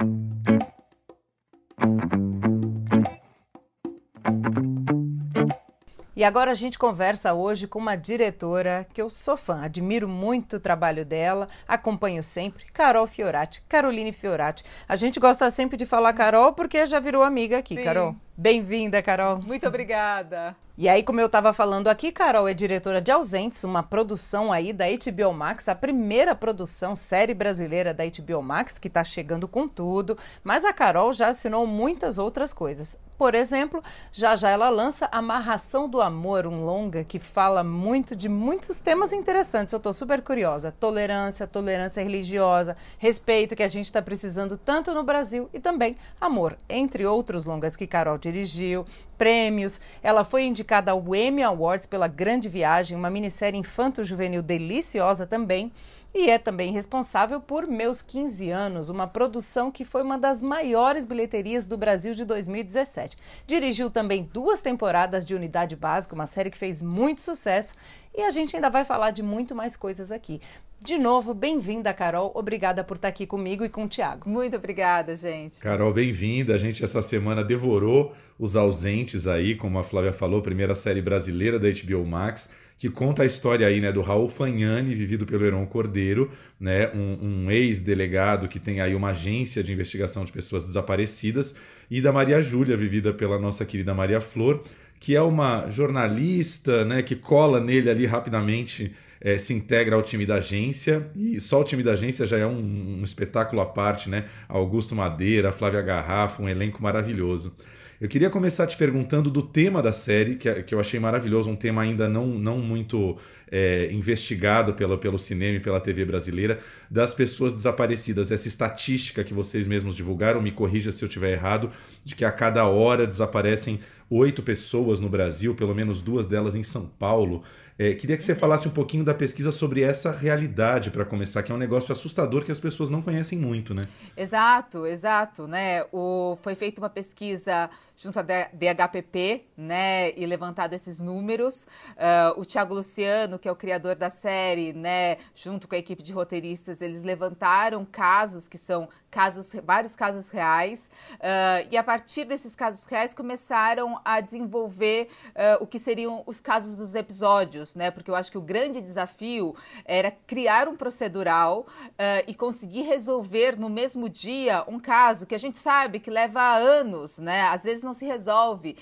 E agora a gente conversa hoje com uma diretora que eu sou fã, admiro muito o trabalho dela, acompanho sempre, Carol Fiorati, Caroline Fiorati. A gente gosta sempre de falar Carol porque já virou amiga aqui, Sim. Carol. Bem-vinda, Carol. Muito obrigada. E aí, como eu estava falando aqui, Carol é diretora de Ausentes, uma produção aí da HBO Max, a primeira produção série brasileira da HBO Max, que está chegando com tudo. Mas a Carol já assinou muitas outras coisas. Por exemplo, já já ela lança Amarração do Amor, um longa que fala muito de muitos temas interessantes. Eu estou super curiosa. Tolerância, tolerância religiosa, respeito que a gente está precisando tanto no Brasil e também amor, entre outros longas que Carol dirigiu, prêmios. Ela foi indicada ao Emmy Awards pela Grande Viagem, uma minissérie infanto-juvenil deliciosa também e é também responsável por Meus 15 Anos, uma produção que foi uma das maiores bilheterias do Brasil de 2017. Dirigiu também duas temporadas de Unidade Básica, uma série que fez muito sucesso, e a gente ainda vai falar de muito mais coisas aqui. De novo, bem-vinda, Carol. Obrigada por estar aqui comigo e com o Tiago. Muito obrigada, gente. Carol, bem-vinda. A gente essa semana devorou Os Ausentes aí, como a Flávia falou, primeira série brasileira da HBO Max que conta a história aí, né, do Raul Fagnani, vivido pelo Heron Cordeiro, né, um, um ex-delegado que tem aí uma agência de investigação de pessoas desaparecidas, e da Maria Júlia, vivida pela nossa querida Maria Flor, que é uma jornalista, né, que cola nele ali rapidamente, é, se integra ao time da agência, e só o time da agência já é um, um espetáculo à parte, né, Augusto Madeira, Flávia Garrafa, um elenco maravilhoso. Eu queria começar te perguntando do tema da série, que, que eu achei maravilhoso, um tema ainda não, não muito é, investigado pelo, pelo cinema e pela TV brasileira, das pessoas desaparecidas. Essa estatística que vocês mesmos divulgaram, me corrija se eu estiver errado, de que a cada hora desaparecem oito pessoas no Brasil, pelo menos duas delas em São Paulo. É, queria que você falasse um pouquinho da pesquisa sobre essa realidade para começar, que é um negócio assustador que as pessoas não conhecem muito, né? Exato, exato, né? O, foi feita uma pesquisa junto à DHPP, né, e levantado esses números. Uh, o Thiago Luciano, que é o criador da série, né, junto com a equipe de roteiristas, eles levantaram casos que são casos, vários casos reais, uh, e a partir desses casos reais começaram a desenvolver uh, o que seriam os casos dos episódios, né? Porque eu acho que o grande desafio era criar um procedural uh, e conseguir resolver no mesmo dia um caso que a gente sabe que leva anos, né? Às vezes não se resolve.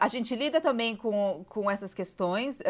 a gente lida também com, com essas questões.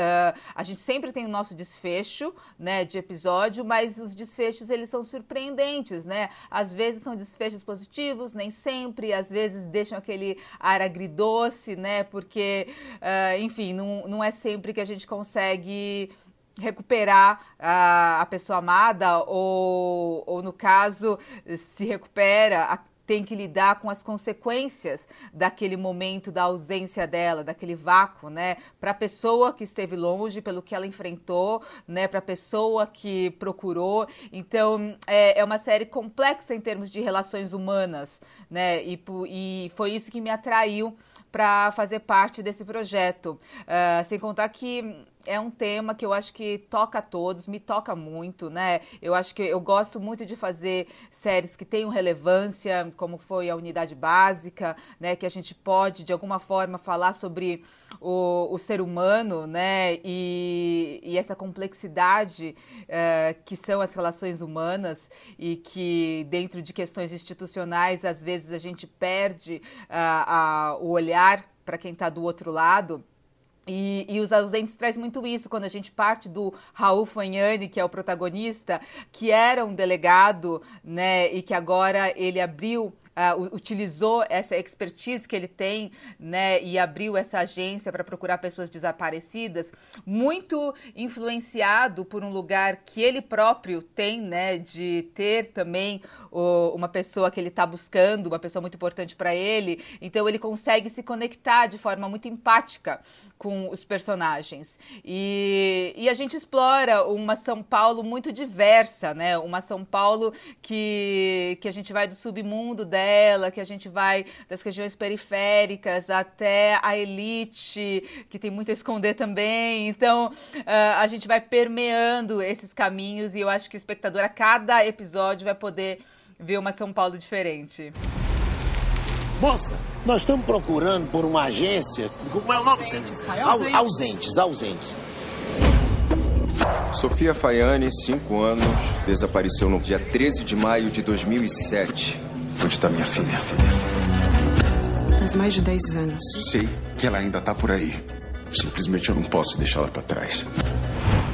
a gente sempre tem o nosso desfecho, né, de episódio, mas os desfechos eles são surpreendentes, né? Às vezes são desfechos positivos, nem sempre, às vezes deixam aquele ar agridoce, né? Porque, uh, enfim, não, não é sempre que a gente consegue recuperar a, a pessoa amada ou, ou, no caso, se recupera, a, tem que lidar com as consequências daquele momento da ausência dela, daquele vácuo, né? Para a pessoa que esteve longe, pelo que ela enfrentou, né? Para a pessoa que procurou. Então é, é, uma série complexa em termos de relações humanas, né? E, e foi isso que me atraiu para fazer parte desse projeto. Uh, sem contar que é um tema que eu acho que toca a todos, me toca muito, né? Eu acho que eu gosto muito de fazer séries que tenham relevância, como foi a unidade básica, né? Que a gente pode, de alguma forma, falar sobre o, o ser humano, né? E, e essa complexidade uh, que são as relações humanas e que, dentro de questões institucionais, às vezes a gente perde uh, o olhar para quem está do outro lado. E, e, os ausentes traz muito isso, quando a gente parte do Raul Fagnani, que é o protagonista, que era um delegado, né, e que agora ele abriu uh, utilizou essa expertise que ele tem, né, e abriu essa agência para procurar pessoas desaparecidas, muito influenciado por um lugar que ele próprio tem, né, de ter também o, uma pessoa que ele está buscando, uma pessoa muito importante para ele. Então ele consegue se conectar de forma muito empática com os personagens. E, e a gente explora uma São Paulo muito diversa, né? Uma São Paulo que, que a gente vai do submundo que a gente vai das regiões periféricas até a elite, que tem muito a esconder também. Então uh, a gente vai permeando esses caminhos e eu acho que o espectador a cada episódio vai poder ver uma São Paulo diferente. Moça, nós estamos procurando por uma agência. Como é o nome? Ausentes, ausentes. ausentes, ausentes. Sofia Faiane, 5 anos, desapareceu no dia 13 de maio de 2007. Onde está minha filha? Faz mais de 10 anos. Sei que ela ainda está por aí. Simplesmente eu não posso deixá-la para trás.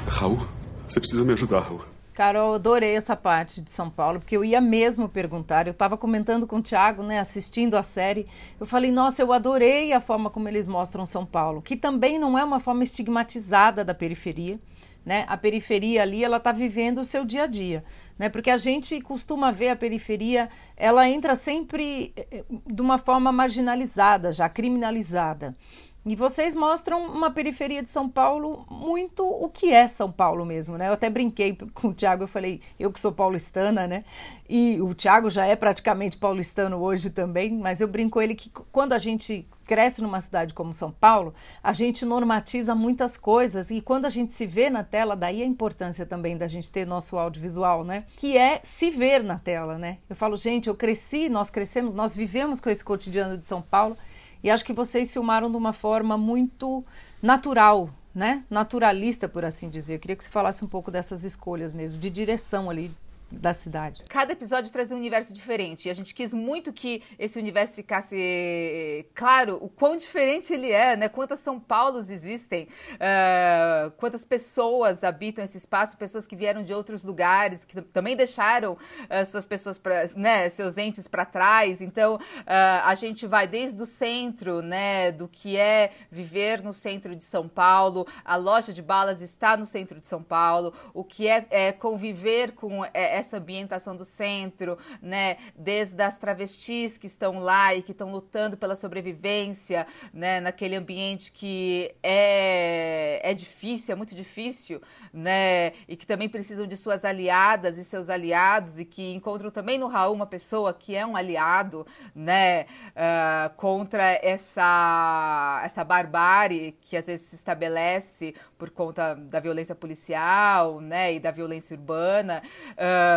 Raul, você precisa me ajudar, Raul. Carol, adorei essa parte de São Paulo, porque eu ia mesmo perguntar. Eu estava comentando com o Thiago, né, assistindo a série. Eu falei, nossa, eu adorei a forma como eles mostram São Paulo, que também não é uma forma estigmatizada da periferia. Né? A periferia ali, ela está vivendo o seu dia a dia. Né? Porque a gente costuma ver a periferia, ela entra sempre eh, eh, de uma forma marginalizada, já criminalizada. E vocês mostram uma periferia de São Paulo muito o que é São Paulo mesmo, né? Eu até brinquei com o Thiago, eu falei, eu que sou paulistana, né? E o Thiago já é praticamente paulistano hoje também, mas eu brinco com ele que quando a gente cresce numa cidade como São Paulo, a gente normatiza muitas coisas e quando a gente se vê na tela, daí a importância também da gente ter nosso audiovisual, né? Que é se ver na tela, né? Eu falo, gente, eu cresci, nós crescemos, nós vivemos com esse cotidiano de São Paulo e acho que vocês filmaram de uma forma muito natural, né? Naturalista, por assim dizer. Eu queria que você falasse um pouco dessas escolhas mesmo, de direção ali da cidade. Cada episódio traz um universo diferente. E a gente quis muito que esse universo ficasse eh, claro o quão diferente ele é, né? Quantas São Paulos existem, uh, quantas pessoas habitam esse espaço, pessoas que vieram de outros lugares, que também deixaram uh, suas pessoas, pra, né, seus entes para trás. Então, uh, a gente vai desde o centro, né, do que é viver no centro de São Paulo, a loja de balas está no centro de São Paulo, o que é, é conviver com é, essa ambientação do centro, né? Desde as travestis que estão lá e que estão lutando pela sobrevivência, né? Naquele ambiente que é, é difícil, é muito difícil, né? E que também precisam de suas aliadas e seus aliados e que encontram também no Raul uma pessoa que é um aliado, né? Uh, contra essa, essa barbárie que às vezes se estabelece por conta da violência policial, né? E da violência urbana. Uh,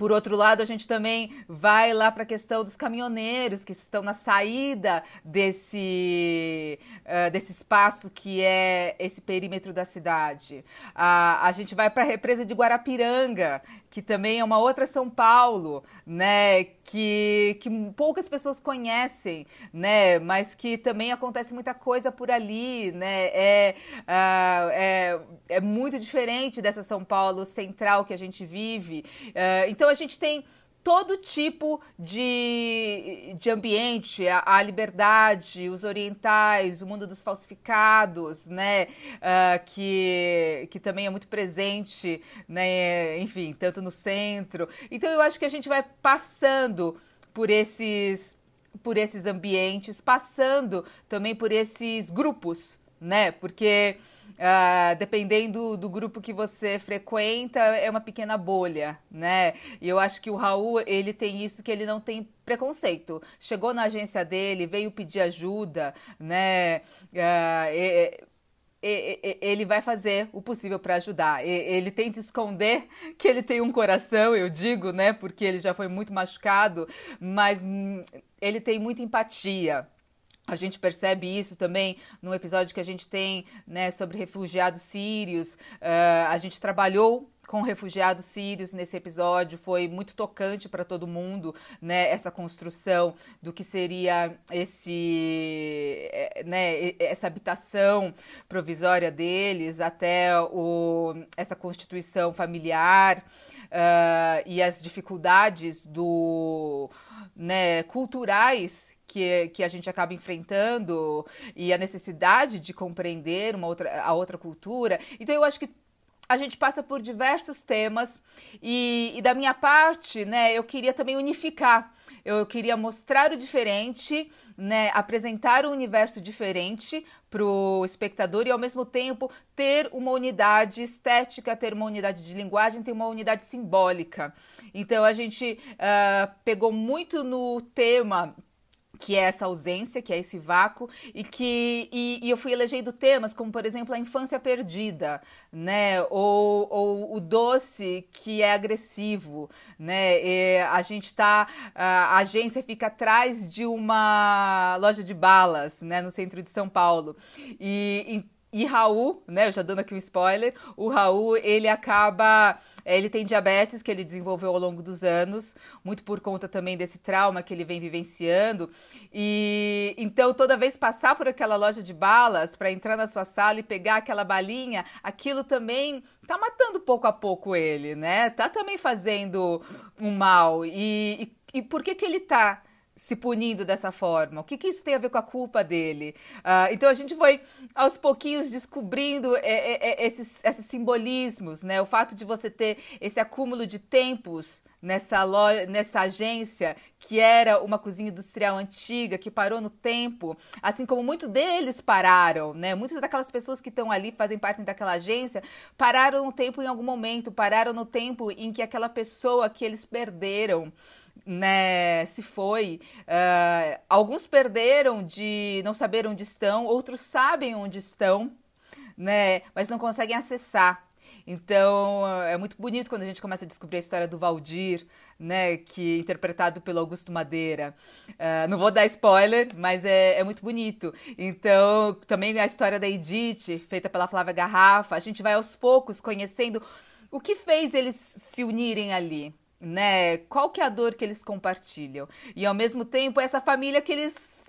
por outro lado, a gente também vai lá para a questão dos caminhoneiros que estão na saída desse, uh, desse espaço que é esse perímetro da cidade. Uh, a gente vai para a represa de Guarapiranga, que também é uma outra São Paulo, né? Que, que poucas pessoas conhecem, né? Mas que também acontece muita coisa por ali, né? É, uh, é, é muito diferente dessa São Paulo central que a gente vive. Uh, então a gente tem todo tipo de, de ambiente, a, a, liberdade, os orientais, o mundo dos falsificados, né, uh, que, que também é muito presente, né, enfim, tanto no centro. Então eu acho que a gente vai passando por esses por esses ambientes, passando também por esses grupos, né, porque Uh, dependendo do grupo que você frequenta, é uma pequena bolha, né? E eu acho que o Raul, ele tem isso que ele não tem preconceito. Chegou na agência dele, veio pedir ajuda, né? Uh, ele vai fazer o possível para ajudar. Ele tenta esconder que ele tem um coração, eu digo, né? Porque ele já foi muito machucado, mas hum, ele tem muita empatia. A gente percebe isso também no episódio que a gente tem né, sobre refugiados sírios. Uh, a gente trabalhou com refugiados sírios nesse episódio foi muito tocante para todo mundo, né? Essa construção do que seria esse, eh, né? Essa habitação provisória deles até o, essa constituição familiar uh, e as dificuldades do, né? Culturais que, que a gente acaba enfrentando e a necessidade de compreender uma outra, a outra cultura. Então eu acho que a gente passa por diversos temas e, e, da minha parte, né, eu queria também unificar. Eu queria mostrar o diferente, né, apresentar um universo diferente para o espectador e ao mesmo tempo ter uma unidade estética, ter uma unidade de linguagem, ter uma unidade simbólica. Então a gente uh, pegou muito no tema que é essa ausência, que é esse vácuo, e que e, e, eu fui elegendo temas como, por exemplo, a infância perdida, né? Ou, ou o doce que é agressivo, né? E a gente tá. A agência fica atrás de uma loja de balas, né? No centro de São Paulo. E, e e Raul, né, já dando aqui um spoiler, o Raul, ele acaba, é, ele tem diabetes que ele desenvolveu ao longo dos anos, muito por conta também desse trauma que ele vem vivenciando. E então toda vez passar por aquela loja de balas para entrar na sua sala e pegar aquela balinha, aquilo também tá matando pouco a pouco ele, né? Tá também fazendo um mal. E, e, e por que que ele tá se punindo dessa forma? O que, que isso tem a ver com a culpa dele? Uh, então a gente foi aos pouquinhos descobrindo é, é, é, esses, esses simbolismos, né? O fato de você ter esse acúmulo de tempos nessa loja, nessa agência que era uma cozinha industrial antiga que parou no tempo, assim como muitos deles pararam, né? Muitas daquelas pessoas que estão ali fazem parte daquela agência pararam no tempo em algum momento, pararam no tempo em que aquela pessoa que eles perderam né, se foi. Uh, alguns perderam de não saber onde estão, outros sabem onde estão, né, mas não conseguem acessar. Então é muito bonito quando a gente começa a descobrir a história do Valdir, né, que é interpretado pelo Augusto Madeira. Uh, não vou dar spoiler, mas é, é, muito bonito. Então também a história da Edith, feita pela Flávia Garrafa. A gente vai aos poucos conhecendo o que fez eles se unirem ali né? Qual que é a dor que eles compartilham? E ao mesmo tempo essa família que eles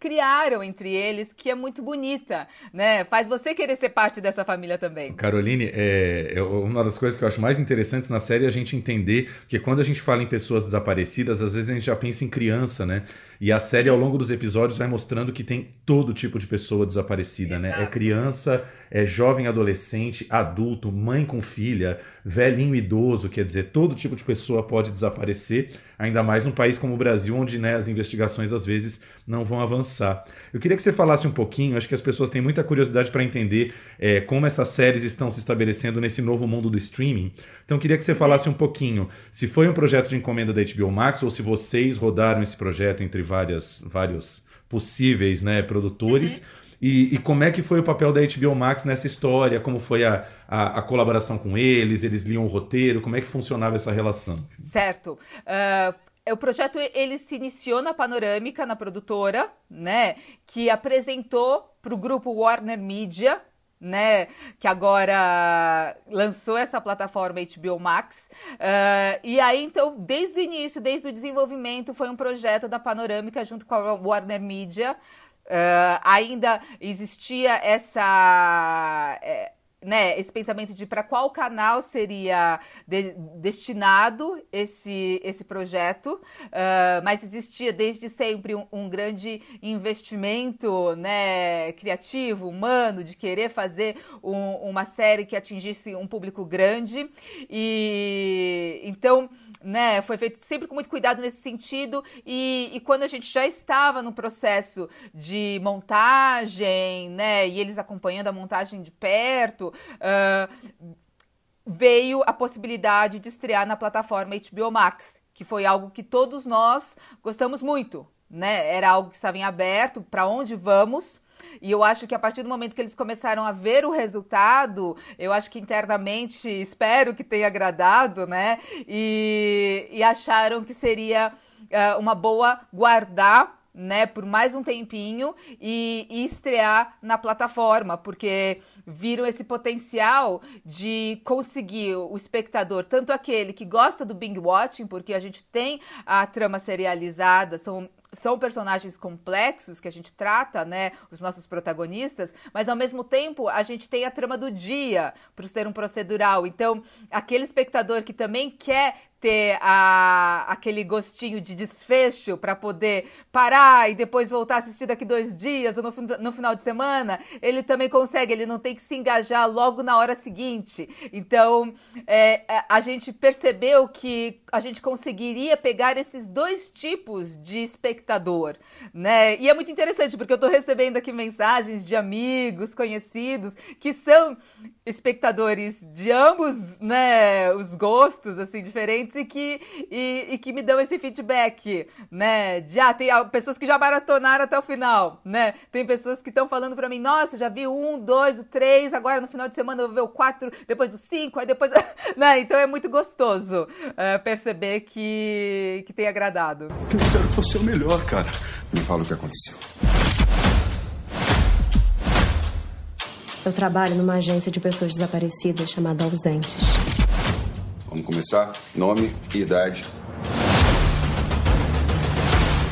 criaram entre eles, que é muito bonita, né? Faz você querer ser parte dessa família também. Caroline, é, é, uma das coisas que eu acho mais interessantes na série é a gente entender que quando a gente fala em pessoas desaparecidas, às vezes a gente já pensa em criança, né? E a série, ao longo dos episódios, vai mostrando que tem todo tipo de pessoa desaparecida, né? É criança, é jovem adolescente, adulto, mãe com filha, velhinho idoso, quer dizer, todo tipo de pessoa pode desaparecer, ainda mais num país como o Brasil, onde né, as investigações às vezes não vão avançar. Eu queria que você falasse um pouquinho, acho que as pessoas têm muita curiosidade para entender é, como essas séries estão se estabelecendo nesse novo mundo do streaming. Então eu queria que você falasse um pouquinho se foi um projeto de encomenda da HBO Max ou se vocês rodaram esse projeto entre várias, vários possíveis né, produtores. Uhum. E, e, como é que foi o papel da HBO Max nessa história? Como foi a, a, a, colaboração com eles? Eles liam o roteiro? Como é que funcionava essa relação? Certo. Uh, o projeto ele se iniciou na Panorâmica, na produtora, né? Que apresentou para o grupo Warner Media, né, que agora lançou essa plataforma HBO Max. Uh, e aí, então, desde o início, desde o desenvolvimento, foi um projeto da Panorâmica junto com a Warner Media. Uh, ainda existia essa. É, né, esse pensamento de para qual canal seria de, destinado esse, esse projeto, uh, mas existia desde sempre um, um, grande investimento né, criativo, humano, de querer fazer um, uma série que atingisse um público grande. E então né, foi feito sempre com muito cuidado nesse sentido. E, e quando a gente já estava no processo de montagem, né, e eles acompanhando a montagem de perto, uh, veio a possibilidade de estrear na plataforma HBO Max, que foi algo que todos nós gostamos muito, né? Era algo que estava em aberto, para onde vamos? E eu acho que a partir do momento que eles começaram a ver o resultado, eu acho que internamente espero que tenha agradado, né? E, e acharam que seria uh, uma boa guardar né, por mais um tempinho e, e, estrear na plataforma, porque viram esse potencial de conseguir o espectador, tanto aquele que gosta do binge watching, porque a gente tem a trama serializada, são são personagens complexos que a gente trata, né, os nossos protagonistas, mas ao mesmo tempo a gente tem a trama do dia para ser um procedural. Então, aquele espectador que também quer ter a, aquele gostinho de desfecho para poder parar e depois voltar a assistir daqui dois dias ou no, no final de semana, ele também consegue, ele não tem que se engajar logo na hora seguinte. Então, é, é a gente percebeu que a gente conseguiria pegar esses dois tipos de espectador, né? E é muito interessante porque eu estou recebendo aqui mensagens de amigos, conhecidos, que são espectadores de ambos, né, os gostos, assim, diferentes ouvintes e que, e, e, que me dão esse feedback, né? De, ah, tem pessoas que já maratonaram até o final, né? Tem pessoas que estão falando para mim, nossa, já vi um, dois, o três, agora no final de semana eu vou ver o quatro, depois o cinco, aí depois... né? Então é muito gostoso uh, perceber que, que tem agradado. Eu disseram que você é o melhor, cara. Me fala o que aconteceu. Eu trabalho numa agência de pessoas desaparecidas chamada Ausentes. Vamos começar? Nome e idade.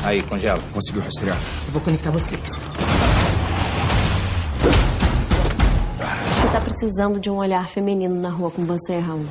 Aí, congela. Conseguiu rastrear? Eu vou conectar vocês. Você tá precisando de um olhar feminino na rua com você, Raul.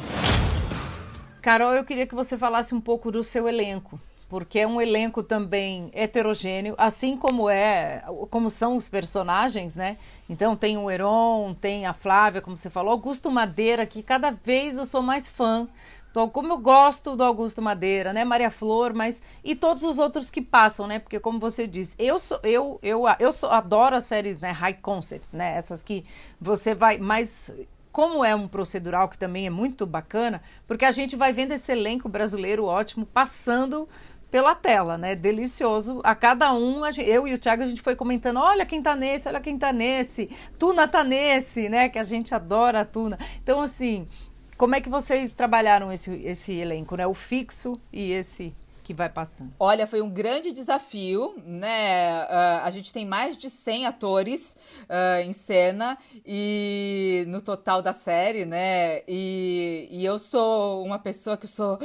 Carol, eu queria que você falasse um pouco do seu elenco porque é um elenco também heterogêneo, assim como é, como são os personagens, né? Então tem o Heron, tem a Flávia, como você falou, Augusto Madeira, que cada vez eu sou mais fã. Então, como eu gosto do Augusto Madeira, né, Maria Flor, mas e todos os outros que passam, né? Porque como você disse, eu sou eu eu eu sou, adoro as séries, né, high concept, né? Essas que você vai, mas como é um procedural que também é muito bacana, porque a gente vai vendo esse elenco brasileiro ótimo passando pela tela, né? Delicioso. A cada um, gente, eu e o Thiago, a gente foi comentando: olha quem tá nesse, olha quem tá nesse, Tuna tá nesse, né? Que a gente adora a Tuna. Então, assim, como é que vocês trabalharam esse, esse elenco, né? O fixo e esse que vai passando? Olha, foi um grande desafio, né? Uh, a gente tem mais de 100 atores uh, em cena e no total da série, né? E, e eu sou uma pessoa que sou,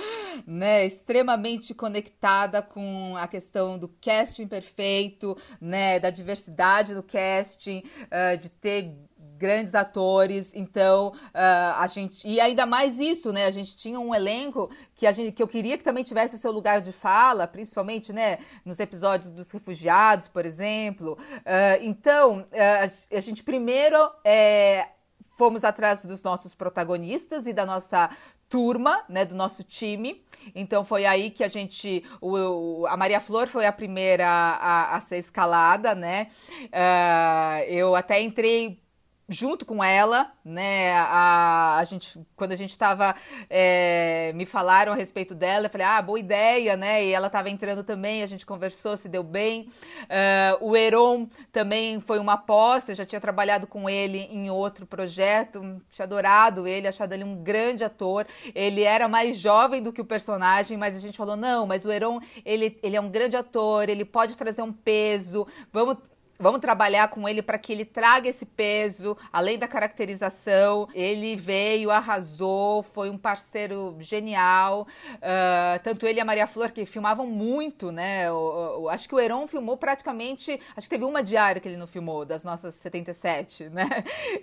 né, extremamente conectada com a questão do casting perfeito, né? Da diversidade do casting, uh, de ter grandes atores, então uh, a gente e ainda mais isso, né? A gente tinha um elenco que a gente que eu queria que também tivesse o seu lugar de fala, principalmente, né? Nos episódios dos refugiados, por exemplo. Uh, então uh, a gente primeiro é, fomos atrás dos nossos protagonistas e da nossa turma, né, do nosso time. Então foi aí que a gente, o, a Maria Flor foi a primeira a, a ser escalada, né? Uh, eu até entrei junto com ela, né? A, a gente, quando a gente estava é, me falaram a respeito dela, eu falei, ah, boa ideia, né? E ela estava entrando também, a gente conversou, se deu bem. Uh, o Heron também foi uma aposta, eu já tinha trabalhado com ele em outro projeto, tinha adorado ele, achado ele um grande ator. Ele era mais jovem do que o personagem, mas a gente falou, não, mas o Heron, ele, ele é um grande ator, ele pode trazer um peso, vamos Vamos trabalhar com ele para que ele traga esse peso, além da caracterização. Ele veio, arrasou, foi um parceiro genial. Uh, tanto ele e a Maria Flor, que filmavam muito, né? O, o, acho que o Heron filmou praticamente. Acho que teve uma diária que ele não filmou, das nossas 77, né?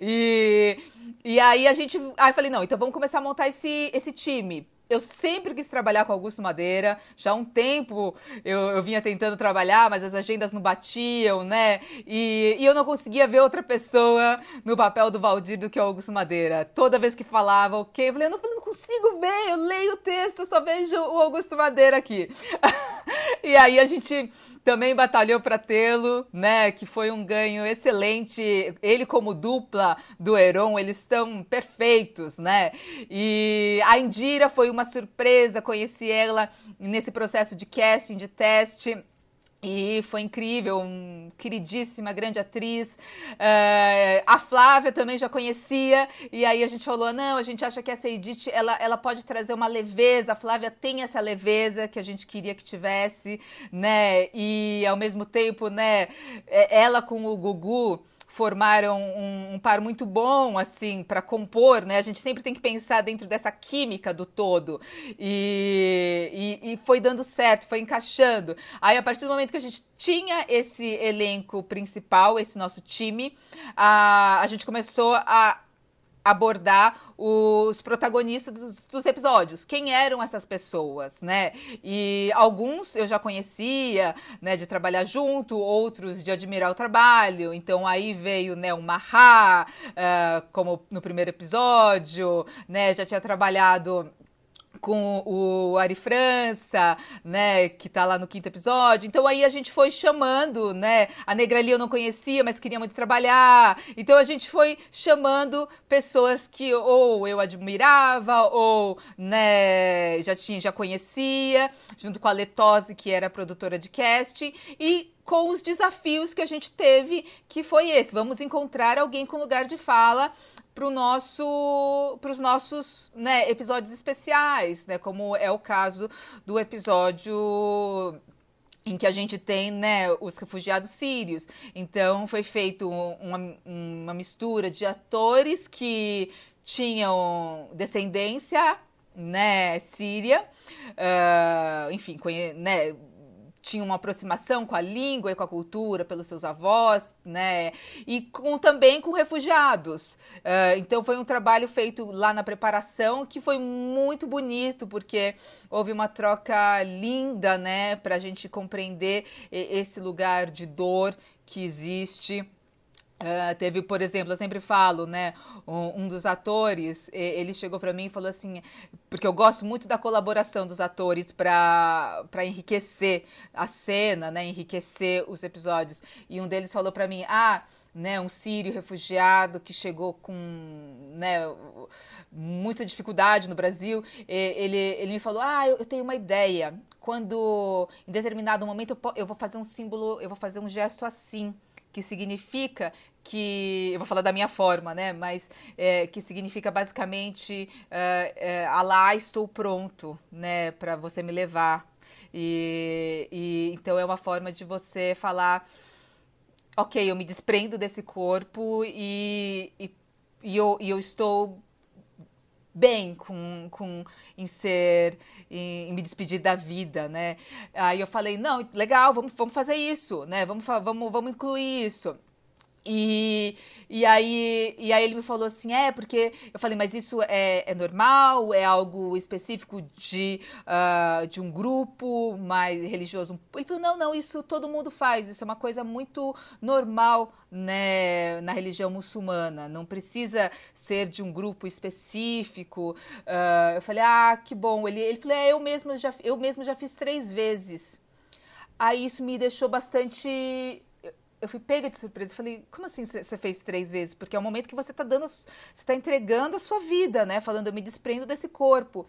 E, e aí a gente. Aí eu falei: não, então vamos começar a montar esse, esse time eu sempre quis trabalhar com Augusto Madeira. Já há um tempo eu, eu vinha tentando trabalhar, mas as agendas não batiam, né? E, e eu não conseguia ver outra pessoa no papel do Valdir do que o Augusto Madeira. Toda vez que falava, ok, eu falei, eu não, não consigo ver, eu leio o texto, eu só vejo o Augusto Madeira aqui. e aí a gente também batalhou para tê-lo, né? Que foi um ganho excelente. Ele como dupla do Heron, eles estão perfeitos, né? E a Indira foi uma surpresa, conheci ela nesse processo de casting, de teste. E foi incrível, um, queridíssima, grande atriz. Uh, a Flávia também já conhecia. E aí a gente falou: não, a gente acha que essa Edith ela, ela pode trazer uma leveza. A Flávia tem essa leveza que a gente queria que tivesse, né? E ao mesmo tempo, né, é, ela com o Gugu formaram um, um par muito bom, assim, para compor, né? A gente sempre tem que pensar dentro dessa química do todo. E, e, e, foi dando certo, foi encaixando. Aí, a partir do momento que a gente tinha esse elenco principal, esse nosso time, a, a gente começou a abordar os protagonistas dos, dos, episódios. Quem eram essas pessoas, né? E alguns eu já conhecia, né, de trabalhar junto, outros de admirar o trabalho. Então aí veio, né, o Mahá, uh, como no primeiro episódio, né? Já tinha trabalhado com o Ari França, né, que tá lá no quinto episódio. Então aí a gente foi chamando, né, a Negra Lee eu não conhecia, mas queria muito trabalhar. Então a gente foi chamando pessoas que ou eu admirava ou, né, já tinha, já conhecia, junto com a Letose, que era produtora de casting, e com os desafios que a gente teve, que foi esse, vamos encontrar alguém com lugar de fala para nosso, os nossos né, episódios especiais, né, como é o caso do episódio em que a gente tem né, os refugiados sírios. Então foi feito uma, uma mistura de atores que tinham descendência né, síria, uh, enfim, né, tinha uma aproximação com a língua e com a cultura pelos seus avós, né? E com, também com refugiados. Uh, então foi um trabalho feito lá na preparação que foi muito bonito, porque houve uma troca linda, né? Para a gente compreender esse lugar de dor que existe Uh, teve, por exemplo, eu sempre falo, né? Um, um dos atores, ele chegou para mim e falou assim, porque eu gosto muito da colaboração dos atores para enriquecer a cena, né? Enriquecer os episódios. E um deles falou para mim, ah, né? Um sírio refugiado que chegou com, né? Muita dificuldade no Brasil. Ele, ele me falou, ah, eu, eu tenho uma ideia. Quando em determinado momento eu, eu vou fazer um símbolo, eu vou fazer um gesto assim que significa que eu vou falar da minha forma, né? Mas é, que significa basicamente é, é, Alá, estou pronto, né? Para você me levar. E, e então é uma forma de você falar, ok, eu me desprendo desse corpo e, e, e eu, e eu estou bem com, com em ser em, em, me despedir da vida, né? Aí eu falei, não, legal, vamos, vamos fazer isso, né? Vamos, vamos, vamos incluir isso. E, e, aí, e aí ele me falou assim, é, porque eu falei, mas isso é, é normal? É algo específico de, uh, de um grupo mais religioso? Ele falou, não, não, isso todo mundo faz, isso é uma coisa muito normal né, na religião muçulmana, não precisa ser de um grupo específico. Uh, eu falei, ah, que bom. Ele, ele falou, é, eu mesmo já, eu mesmo já fiz três vezes. Aí isso me deixou bastante eu fui pega de surpresa. Falei, como assim você fez três vezes? Porque é o momento que você está dando, você está entregando a sua vida, né? Falando, eu me desprendo desse corpo.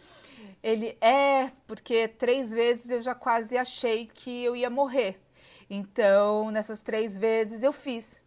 Ele é, porque três vezes eu já quase achei que eu ia morrer. Então, nessas três vezes eu fiz.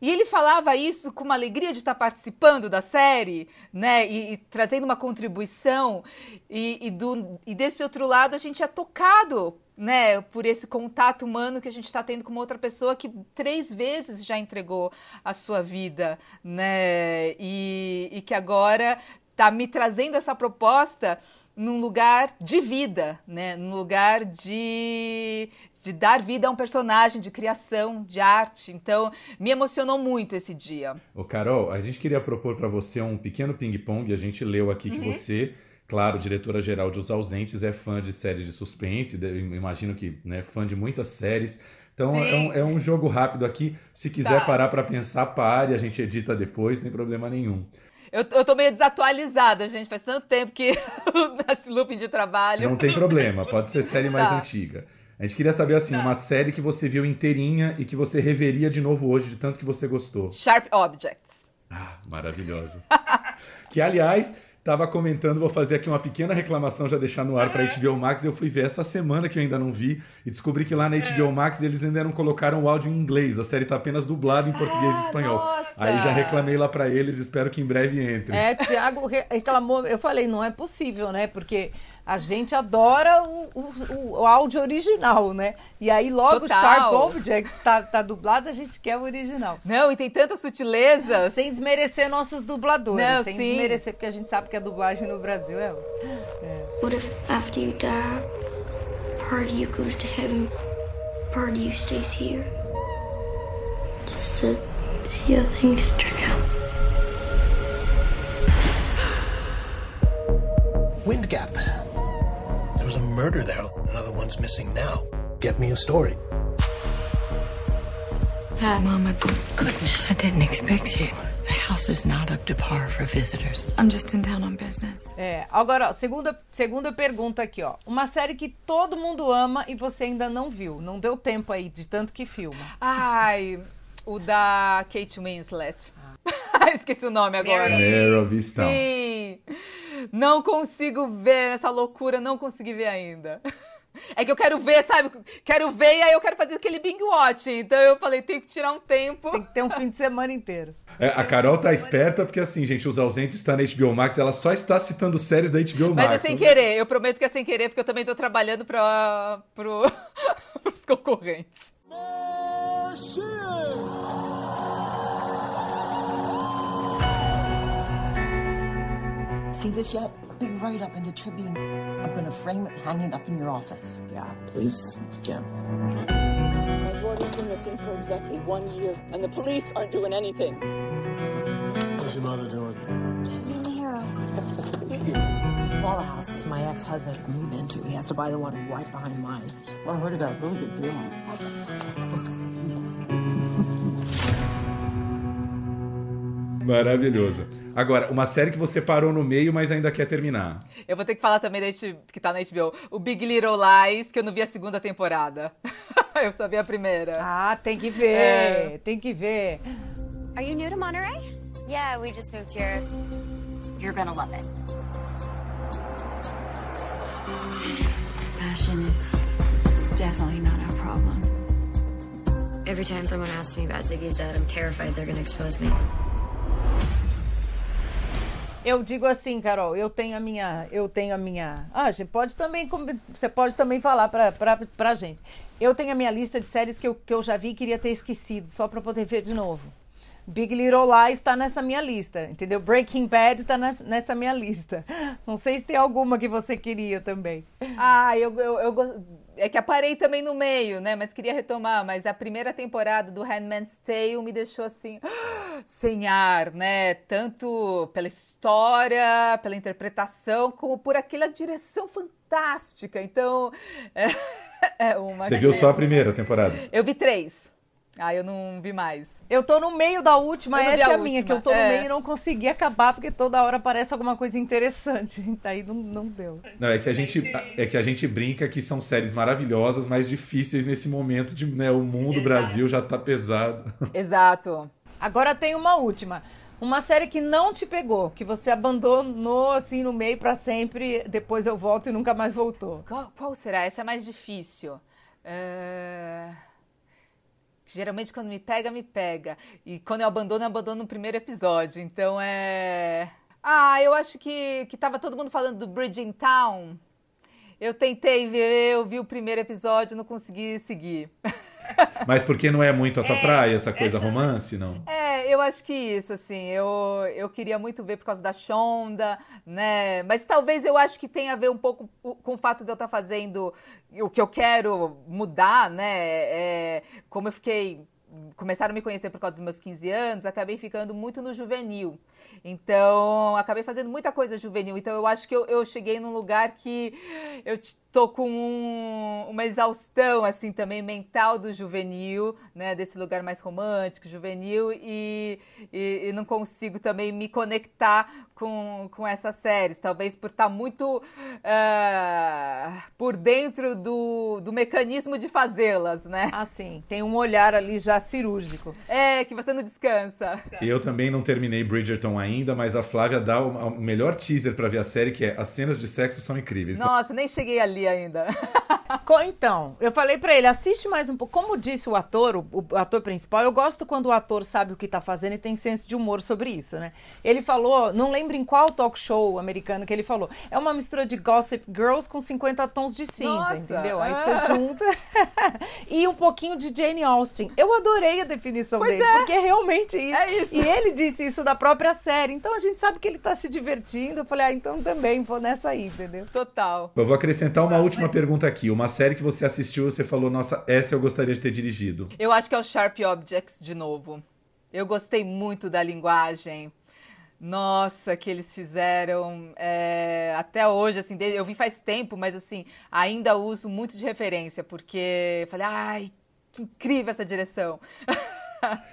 E ele falava isso com uma alegria de estar participando da série, né? E, e trazendo uma contribuição. E, e, do, e desse outro lado, a gente é tocado né, por esse contato humano que a gente está tendo com uma outra pessoa que três vezes já entregou a sua vida, né, e, e que agora está me trazendo essa proposta num lugar de vida, né, num lugar de, de dar vida a um personagem, de criação, de arte. Então, me emocionou muito esse dia. Ô, Carol, a gente queria propor para você um pequeno ping-pong. A gente leu aqui uhum. que você Claro, diretora-geral de Os Ausentes é fã de séries de suspense, imagino que né, fã de muitas séries. Então é um, é um, jogo rápido aqui. Se quiser tá. parar para pensar, pare, a gente edita depois, não tem problema nenhum. Eu, eu tô meio desatualizada, gente. Faz tanto tempo que nesse looping de trabalho. Não tem problema, pode ser série mais tá. antiga. A gente queria saber, assim, tá. uma série que você viu inteirinha e que você reveria de novo hoje, de tanto que você gostou. Sharp Objects. Ah, maravilhosa. que, aliás, Tava comentando, vou fazer aqui uma pequena reclamação, já deixar no ar para HBO Max. Eu fui ver essa semana que eu ainda não vi e descobri que lá na HBO Max eles ainda não colocaram o áudio em inglês. A série tá apenas dublada em português e espanhol. Nossa. Aí já reclamei lá para eles, espero que em breve entre. É, Thiago reclamou, eu falei, não é possível, né? Porque a gente adora o, o, o, áudio original, né? E aí logo Total. Sharp Object tá, tá dublado, a gente quer o original. Não, e tem tantas sutilezas. Sem desmerecer nossos dubladores. Não, sem sim. desmerecer, porque a gente sabe que a dublagem no Brasil é... é. What if after you die, part of you goes to heaven, part of you stays here? Just to see how things turn out. Wind Gap. Murder there. Another one's missing now. Get me a story. Ah, Mama, goodness, I didn't expect you. house is not up to par for visitors. I'm just in town on business. É, agora, ó, segunda, segunda pergunta aqui, ó. Uma série que todo mundo ama e você ainda não viu. Não deu tempo aí de tanto que filma. Ai, o da Kate Winslet. Ah. Esqueci o nome agora. Mare of Easttown. Sim. Não consigo ver essa loucura, não consegui ver ainda. É que eu quero ver, sabe? Quero ver e aí eu quero fazer aquele binge watch. Então eu falei, tem que tirar um tempo. Tem que ter um fim de semana inteiro. É, a Carol tá esperta porque, assim, gente, Os Ausentes está na HBO Max, ela só está citando séries da HBO Max. Mas é sem querer, eu prometo que é sem querer, porque eu também tô trabalhando para pro, os concorrentes. See this yet? Big write up in the Tribune. I'm gonna frame it, hang it up in your office. Yeah, please, Jim. My daughter's been missing for exactly one year, and the police aren't doing anything. What's your mother doing? She's being the hero. Laura House is my ex-husband's move into. He has to buy the one right behind mine. Well, I heard about a really good deal. Maravilhoso. Agora, uma série que você parou no meio, mas ainda quer terminar. Eu vou ter que falar também da H- que tá na HBO. O Big Little Lies, que eu não vi a segunda temporada. eu só vi a primeira. Ah, tem que ver, É. tem que ver. Are you new to Monterey? Yeah, we just moved here. You're gonna love it. Fashion is definitely not our problem. Every time someone asks me about Ziggy's dad, I'm terrified they're gonna expose me. Eu digo assim, Carol, eu tenho a minha, eu tenho a minha. Ah, você pode também, você pode também falar pra, pra, gente. Eu tenho a minha lista de séries que eu, que eu já vi e queria ter esquecido, só pra poder ver de novo. Big Little Lies tá nessa minha lista, entendeu? Breaking Bad tá na- nessa minha lista. Não sei se tem alguma que você queria também. Ah, eu, eu, eu gos- É que aparei também no meio, né? Mas queria retomar. Mas a primeira temporada do Handmaid's Tale me deixou assim, sem ar, né? Tanto pela história, pela interpretação, como por aquela direção fantástica. Então, é, é uma. Você viu só a primeira temporada? Eu vi três. Ah, eu não vi mais. Eu tô no meio da última, essa é a a minha, que eu tô no é. meio e não consegui acabar, porque toda hora aparece alguma coisa interessante. Aí não, não deu. Não, é que a gente é que a gente brinca que são séries maravilhosas, mas difíceis nesse momento de, né, o mundo, o Brasil já tá pesado. Exato. Agora tem uma última. Uma série que não te pegou, que você abandonou assim no meio pra sempre, depois eu volto e nunca mais voltou. Qual, qual será? Essa é mais difícil. É, Geralmente quando me pega, me pega. E quando eu abandono, eu abandono no primeiro episódio. Então é. Ah, eu acho que, que tava todo mundo falando do Bridging Town. Eu tentei ver, eu vi o primeiro episódio, não consegui seguir. Mas porque não é muito a tua praia, essa coisa romance, não? É, eu acho que isso, assim, eu, eu queria muito ver por causa da Shonda, né? Mas talvez eu acho que tenha a ver um pouco com o fato de eu estar fazendo o que eu quero mudar, né? É, como eu fiquei. Começaram a me conhecer por causa dos meus 15 anos, acabei ficando muito no juvenil. Então, acabei fazendo muita coisa juvenil. Então, eu acho que eu, eu cheguei num lugar que eu tô com um- uma exaustão, assim, também mental do juvenil, né? Desse lugar mais romântico, juvenil, e, e, e não consigo também me conectar com, com essas séries. Talvez por estar muito ah, por dentro do, do mecanismo de fazê-las, né? Assim, tem um olhar ali já cirúrgico. É, que você não descansa. Eu também não terminei Bridgerton ainda, mas a Flávia dá o, o melhor teaser pra ver a série, que é as cenas de sexo são incríveis. Nossa, nem cheguei ali ainda. Então, eu falei pra ele, assiste mais um pouco. Como disse o ator, o, o ator principal, eu gosto quando o ator sabe o que tá fazendo e tem senso de humor sobre isso, né? Ele falou, não lembro em qual talk show americano que ele falou, é uma mistura de Gossip Girls com 50 tons de cinza, Nossa, entendeu? Aí ah. você junta e um pouquinho de Jane Austen. Eu adorei a definição Pois dele, é. porque é realmente isso. É isso. E ele disse isso da própria série, então a gente sabe que ele tá se divertindo. Eu falei, ah, então também vou nessa aí, entendeu? Total. Eu vou acrescentar uma última pergunta aqui. Uma série que você assistiu você falou, nossa, essa eu gostaria de ter dirigido. Eu acho que é o Sharp Objects de novo. Eu gostei muito da linguagem. Nossa, que eles fizeram é, até hoje, assim, eu vi faz tempo, mas assim, ainda uso muito de referência, porque eu falei, ai, que incrível essa direção.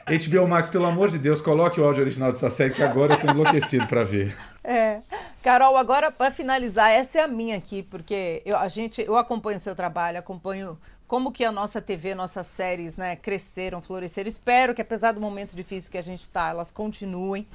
HBO Max, pelo amor de Deus, coloque o áudio original dessa série que agora eu tô enlouquecido para ver. É. Carol, agora para finalizar, essa é a minha aqui, porque eu, a gente, eu acompanho o seu trabalho, acompanho como que a nossa TV, nossas séries, né, cresceram, floresceram. Espero que apesar do momento difícil que a gente está, elas continuem.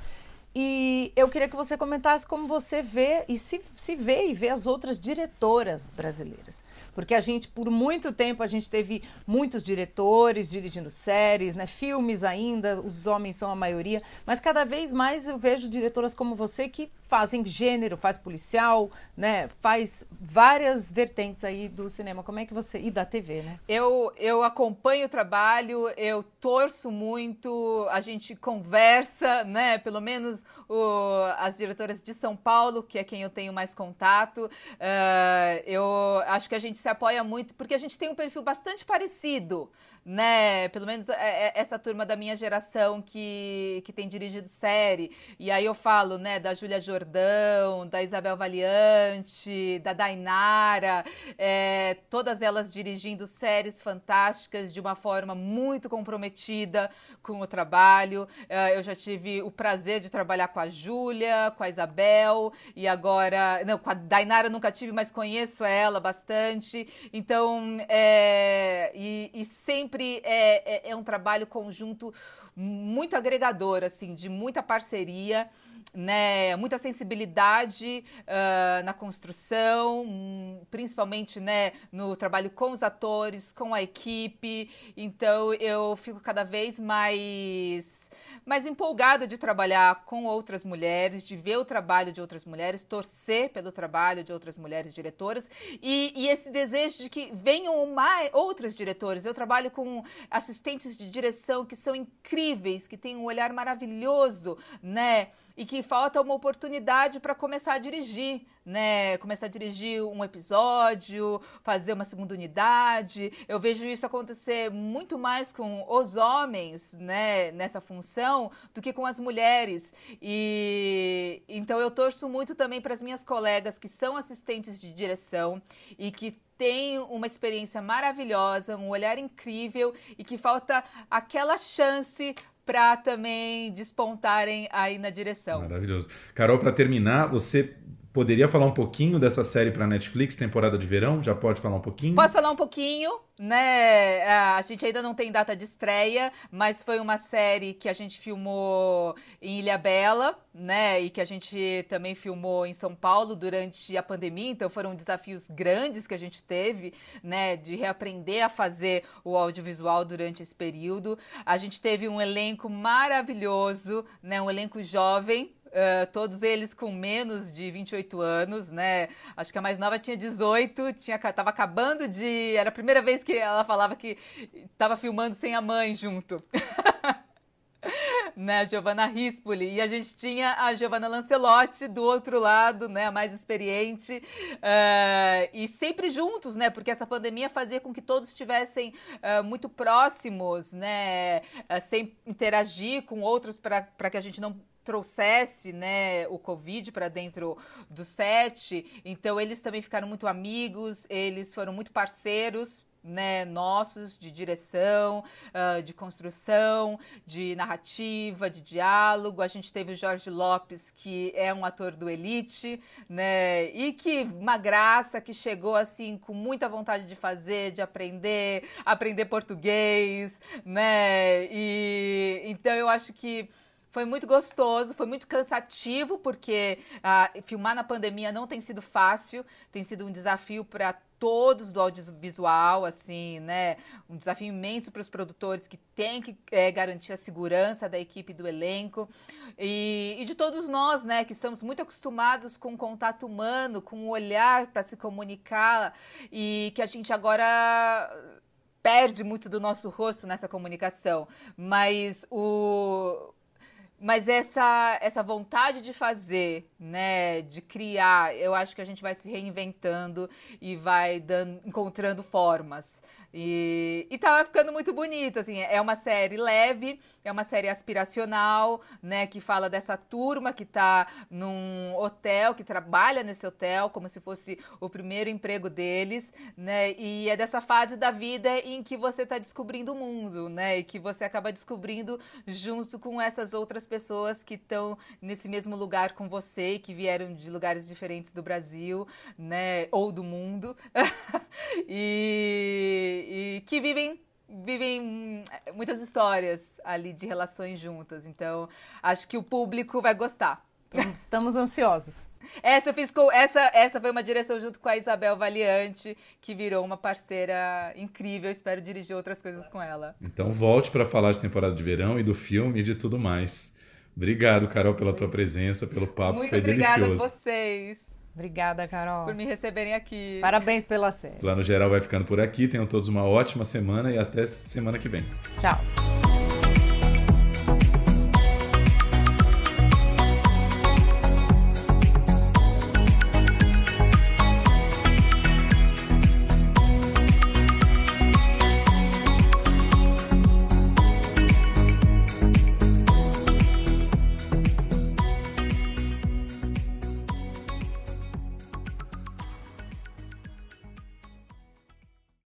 E eu queria que você comentasse como você vê e se, se vê e vê as outras diretoras brasileiras porque a gente, por muito tempo, a gente teve muitos diretores dirigindo séries, né, filmes ainda, os homens são a maioria, mas cada vez mais eu vejo diretoras como você que fazem gênero, faz policial, né, faz várias vertentes aí do cinema. Como é que você e da TV, né? Eu eu acompanho o trabalho, eu torço muito, a gente conversa, né, pelo menos o, as diretoras de São Paulo, que é quem eu tenho mais contato. Uh, eu acho que a gente se apoia muito, porque a gente tem um perfil bastante parecido né? Pelo menos é, é, essa turma da minha geração que, que tem dirigido série. E aí eu falo, né, da Júlia Jordão, da Isabel Valiante, da Dainara, é, todas elas dirigindo séries fantásticas de uma forma muito comprometida com o trabalho. É, eu já tive o prazer de trabalhar com a Júlia, com a Isabel, e agora. Não, com a Dainara nunca tive, mas conheço ela bastante. Então, é, e, e sempre sempre é, é, é um trabalho conjunto muito agregador, assim, de muita parceria né, muita sensibilidade uh, na construção, principalmente né, no trabalho com os atores, com a equipe. Então eu fico cada vez mais mais empolgada de trabalhar com outras mulheres, de ver o trabalho de outras mulheres, torcer pelo trabalho de outras mulheres diretoras e, e esse desejo de que venham mais outras diretoras. Eu trabalho com assistentes de direção que são incríveis, que têm um olhar maravilhoso, né? E que falta uma oportunidade para começar a dirigir, né? Começar a dirigir um episódio, fazer uma segunda unidade. Eu vejo isso acontecer muito mais com os homens, né, nessa função, do que com as mulheres. E então eu torço muito também para as minhas colegas que são assistentes de direção e que têm uma experiência maravilhosa, um olhar incrível e que falta aquela chance para também despontarem aí na direção. Maravilhoso. Carol, para terminar, você poderia falar um pouquinho dessa série para Netflix, temporada de verão? Já pode falar um pouquinho? Posso falar um pouquinho? Né, a gente ainda não tem data de estreia, mas foi uma série que a gente filmou em Ilha Bela, né, e que a gente também filmou em São Paulo durante a pandemia, então foram desafios grandes que a gente teve, né, de reaprender a fazer o audiovisual durante esse período. A gente teve um elenco maravilhoso, né, um elenco jovem, Uh, todos eles com menos de 28 anos, né? Acho que a mais nova tinha 18, tinha, tava acabando de. Era a primeira vez que ela falava que estava filmando sem a mãe junto. né, Giovanna Rispoli. E a gente tinha a Giovanna Lancelotti do outro lado, né, a mais experiente. Uh, e sempre juntos, né, porque essa pandemia fazia com que todos estivessem uh, muito próximos, né, sem interagir com outros para que a gente não trouxesse né, o Covid para dentro do set. Então, eles também ficaram muito amigos, eles foram muito parceiros né, nossos de direção, uh, de construção, de narrativa, de diálogo. A gente teve o Jorge Lopes, que é um ator do Elite, né, e que uma graça que chegou assim com muita vontade de fazer, de aprender, aprender português, né? E então eu acho que foi muito gostoso, foi muito cansativo, porque uh, filmar na pandemia não tem sido fácil, tem sido um desafio para todos do audiovisual, assim, né? Um desafio imenso para os produtores que têm que é, garantir a segurança da equipe do elenco e, e, de todos nós, né? Que estamos muito acostumados com o contato humano, com o olhar para se comunicar e que a gente agora perde muito do nosso rosto nessa comunicação. Mas o mas essa, essa vontade de fazer, né, de criar, eu acho que a gente vai se reinventando e vai dando, encontrando formas, E, e tava ficando muito bonito, assim, é uma série leve, é uma série aspiracional, né, que fala dessa turma que tá num hotel, que trabalha nesse hotel, como se fosse o primeiro emprego deles, né, e é dessa fase da vida em que você tá descobrindo o mundo, né, e que você acaba descobrindo junto com essas outras pessoas que estão nesse mesmo lugar com você que vieram de lugares diferentes do Brasil, né, ou do mundo, e e que vivem vivem muitas histórias ali de relações juntas. Então, acho que o público vai gostar. Estamos ansiosos. Essa eu fiz com essa essa foi uma direção junto com a Isabel Valiante, que virou uma parceira incrível. Espero dirigir outras coisas com ela. Então volte para falar de temporada de verão e do filme e de tudo mais. Obrigado, Carol, pela tua presença, pelo papo, Muito foi obrigada delicioso. a vocês. Obrigada, Carol. Por me receberem aqui. Parabéns pela série. Plano Geral vai ficando por aqui. Tenham todos uma ótima semana e até semana que vem. Tchau.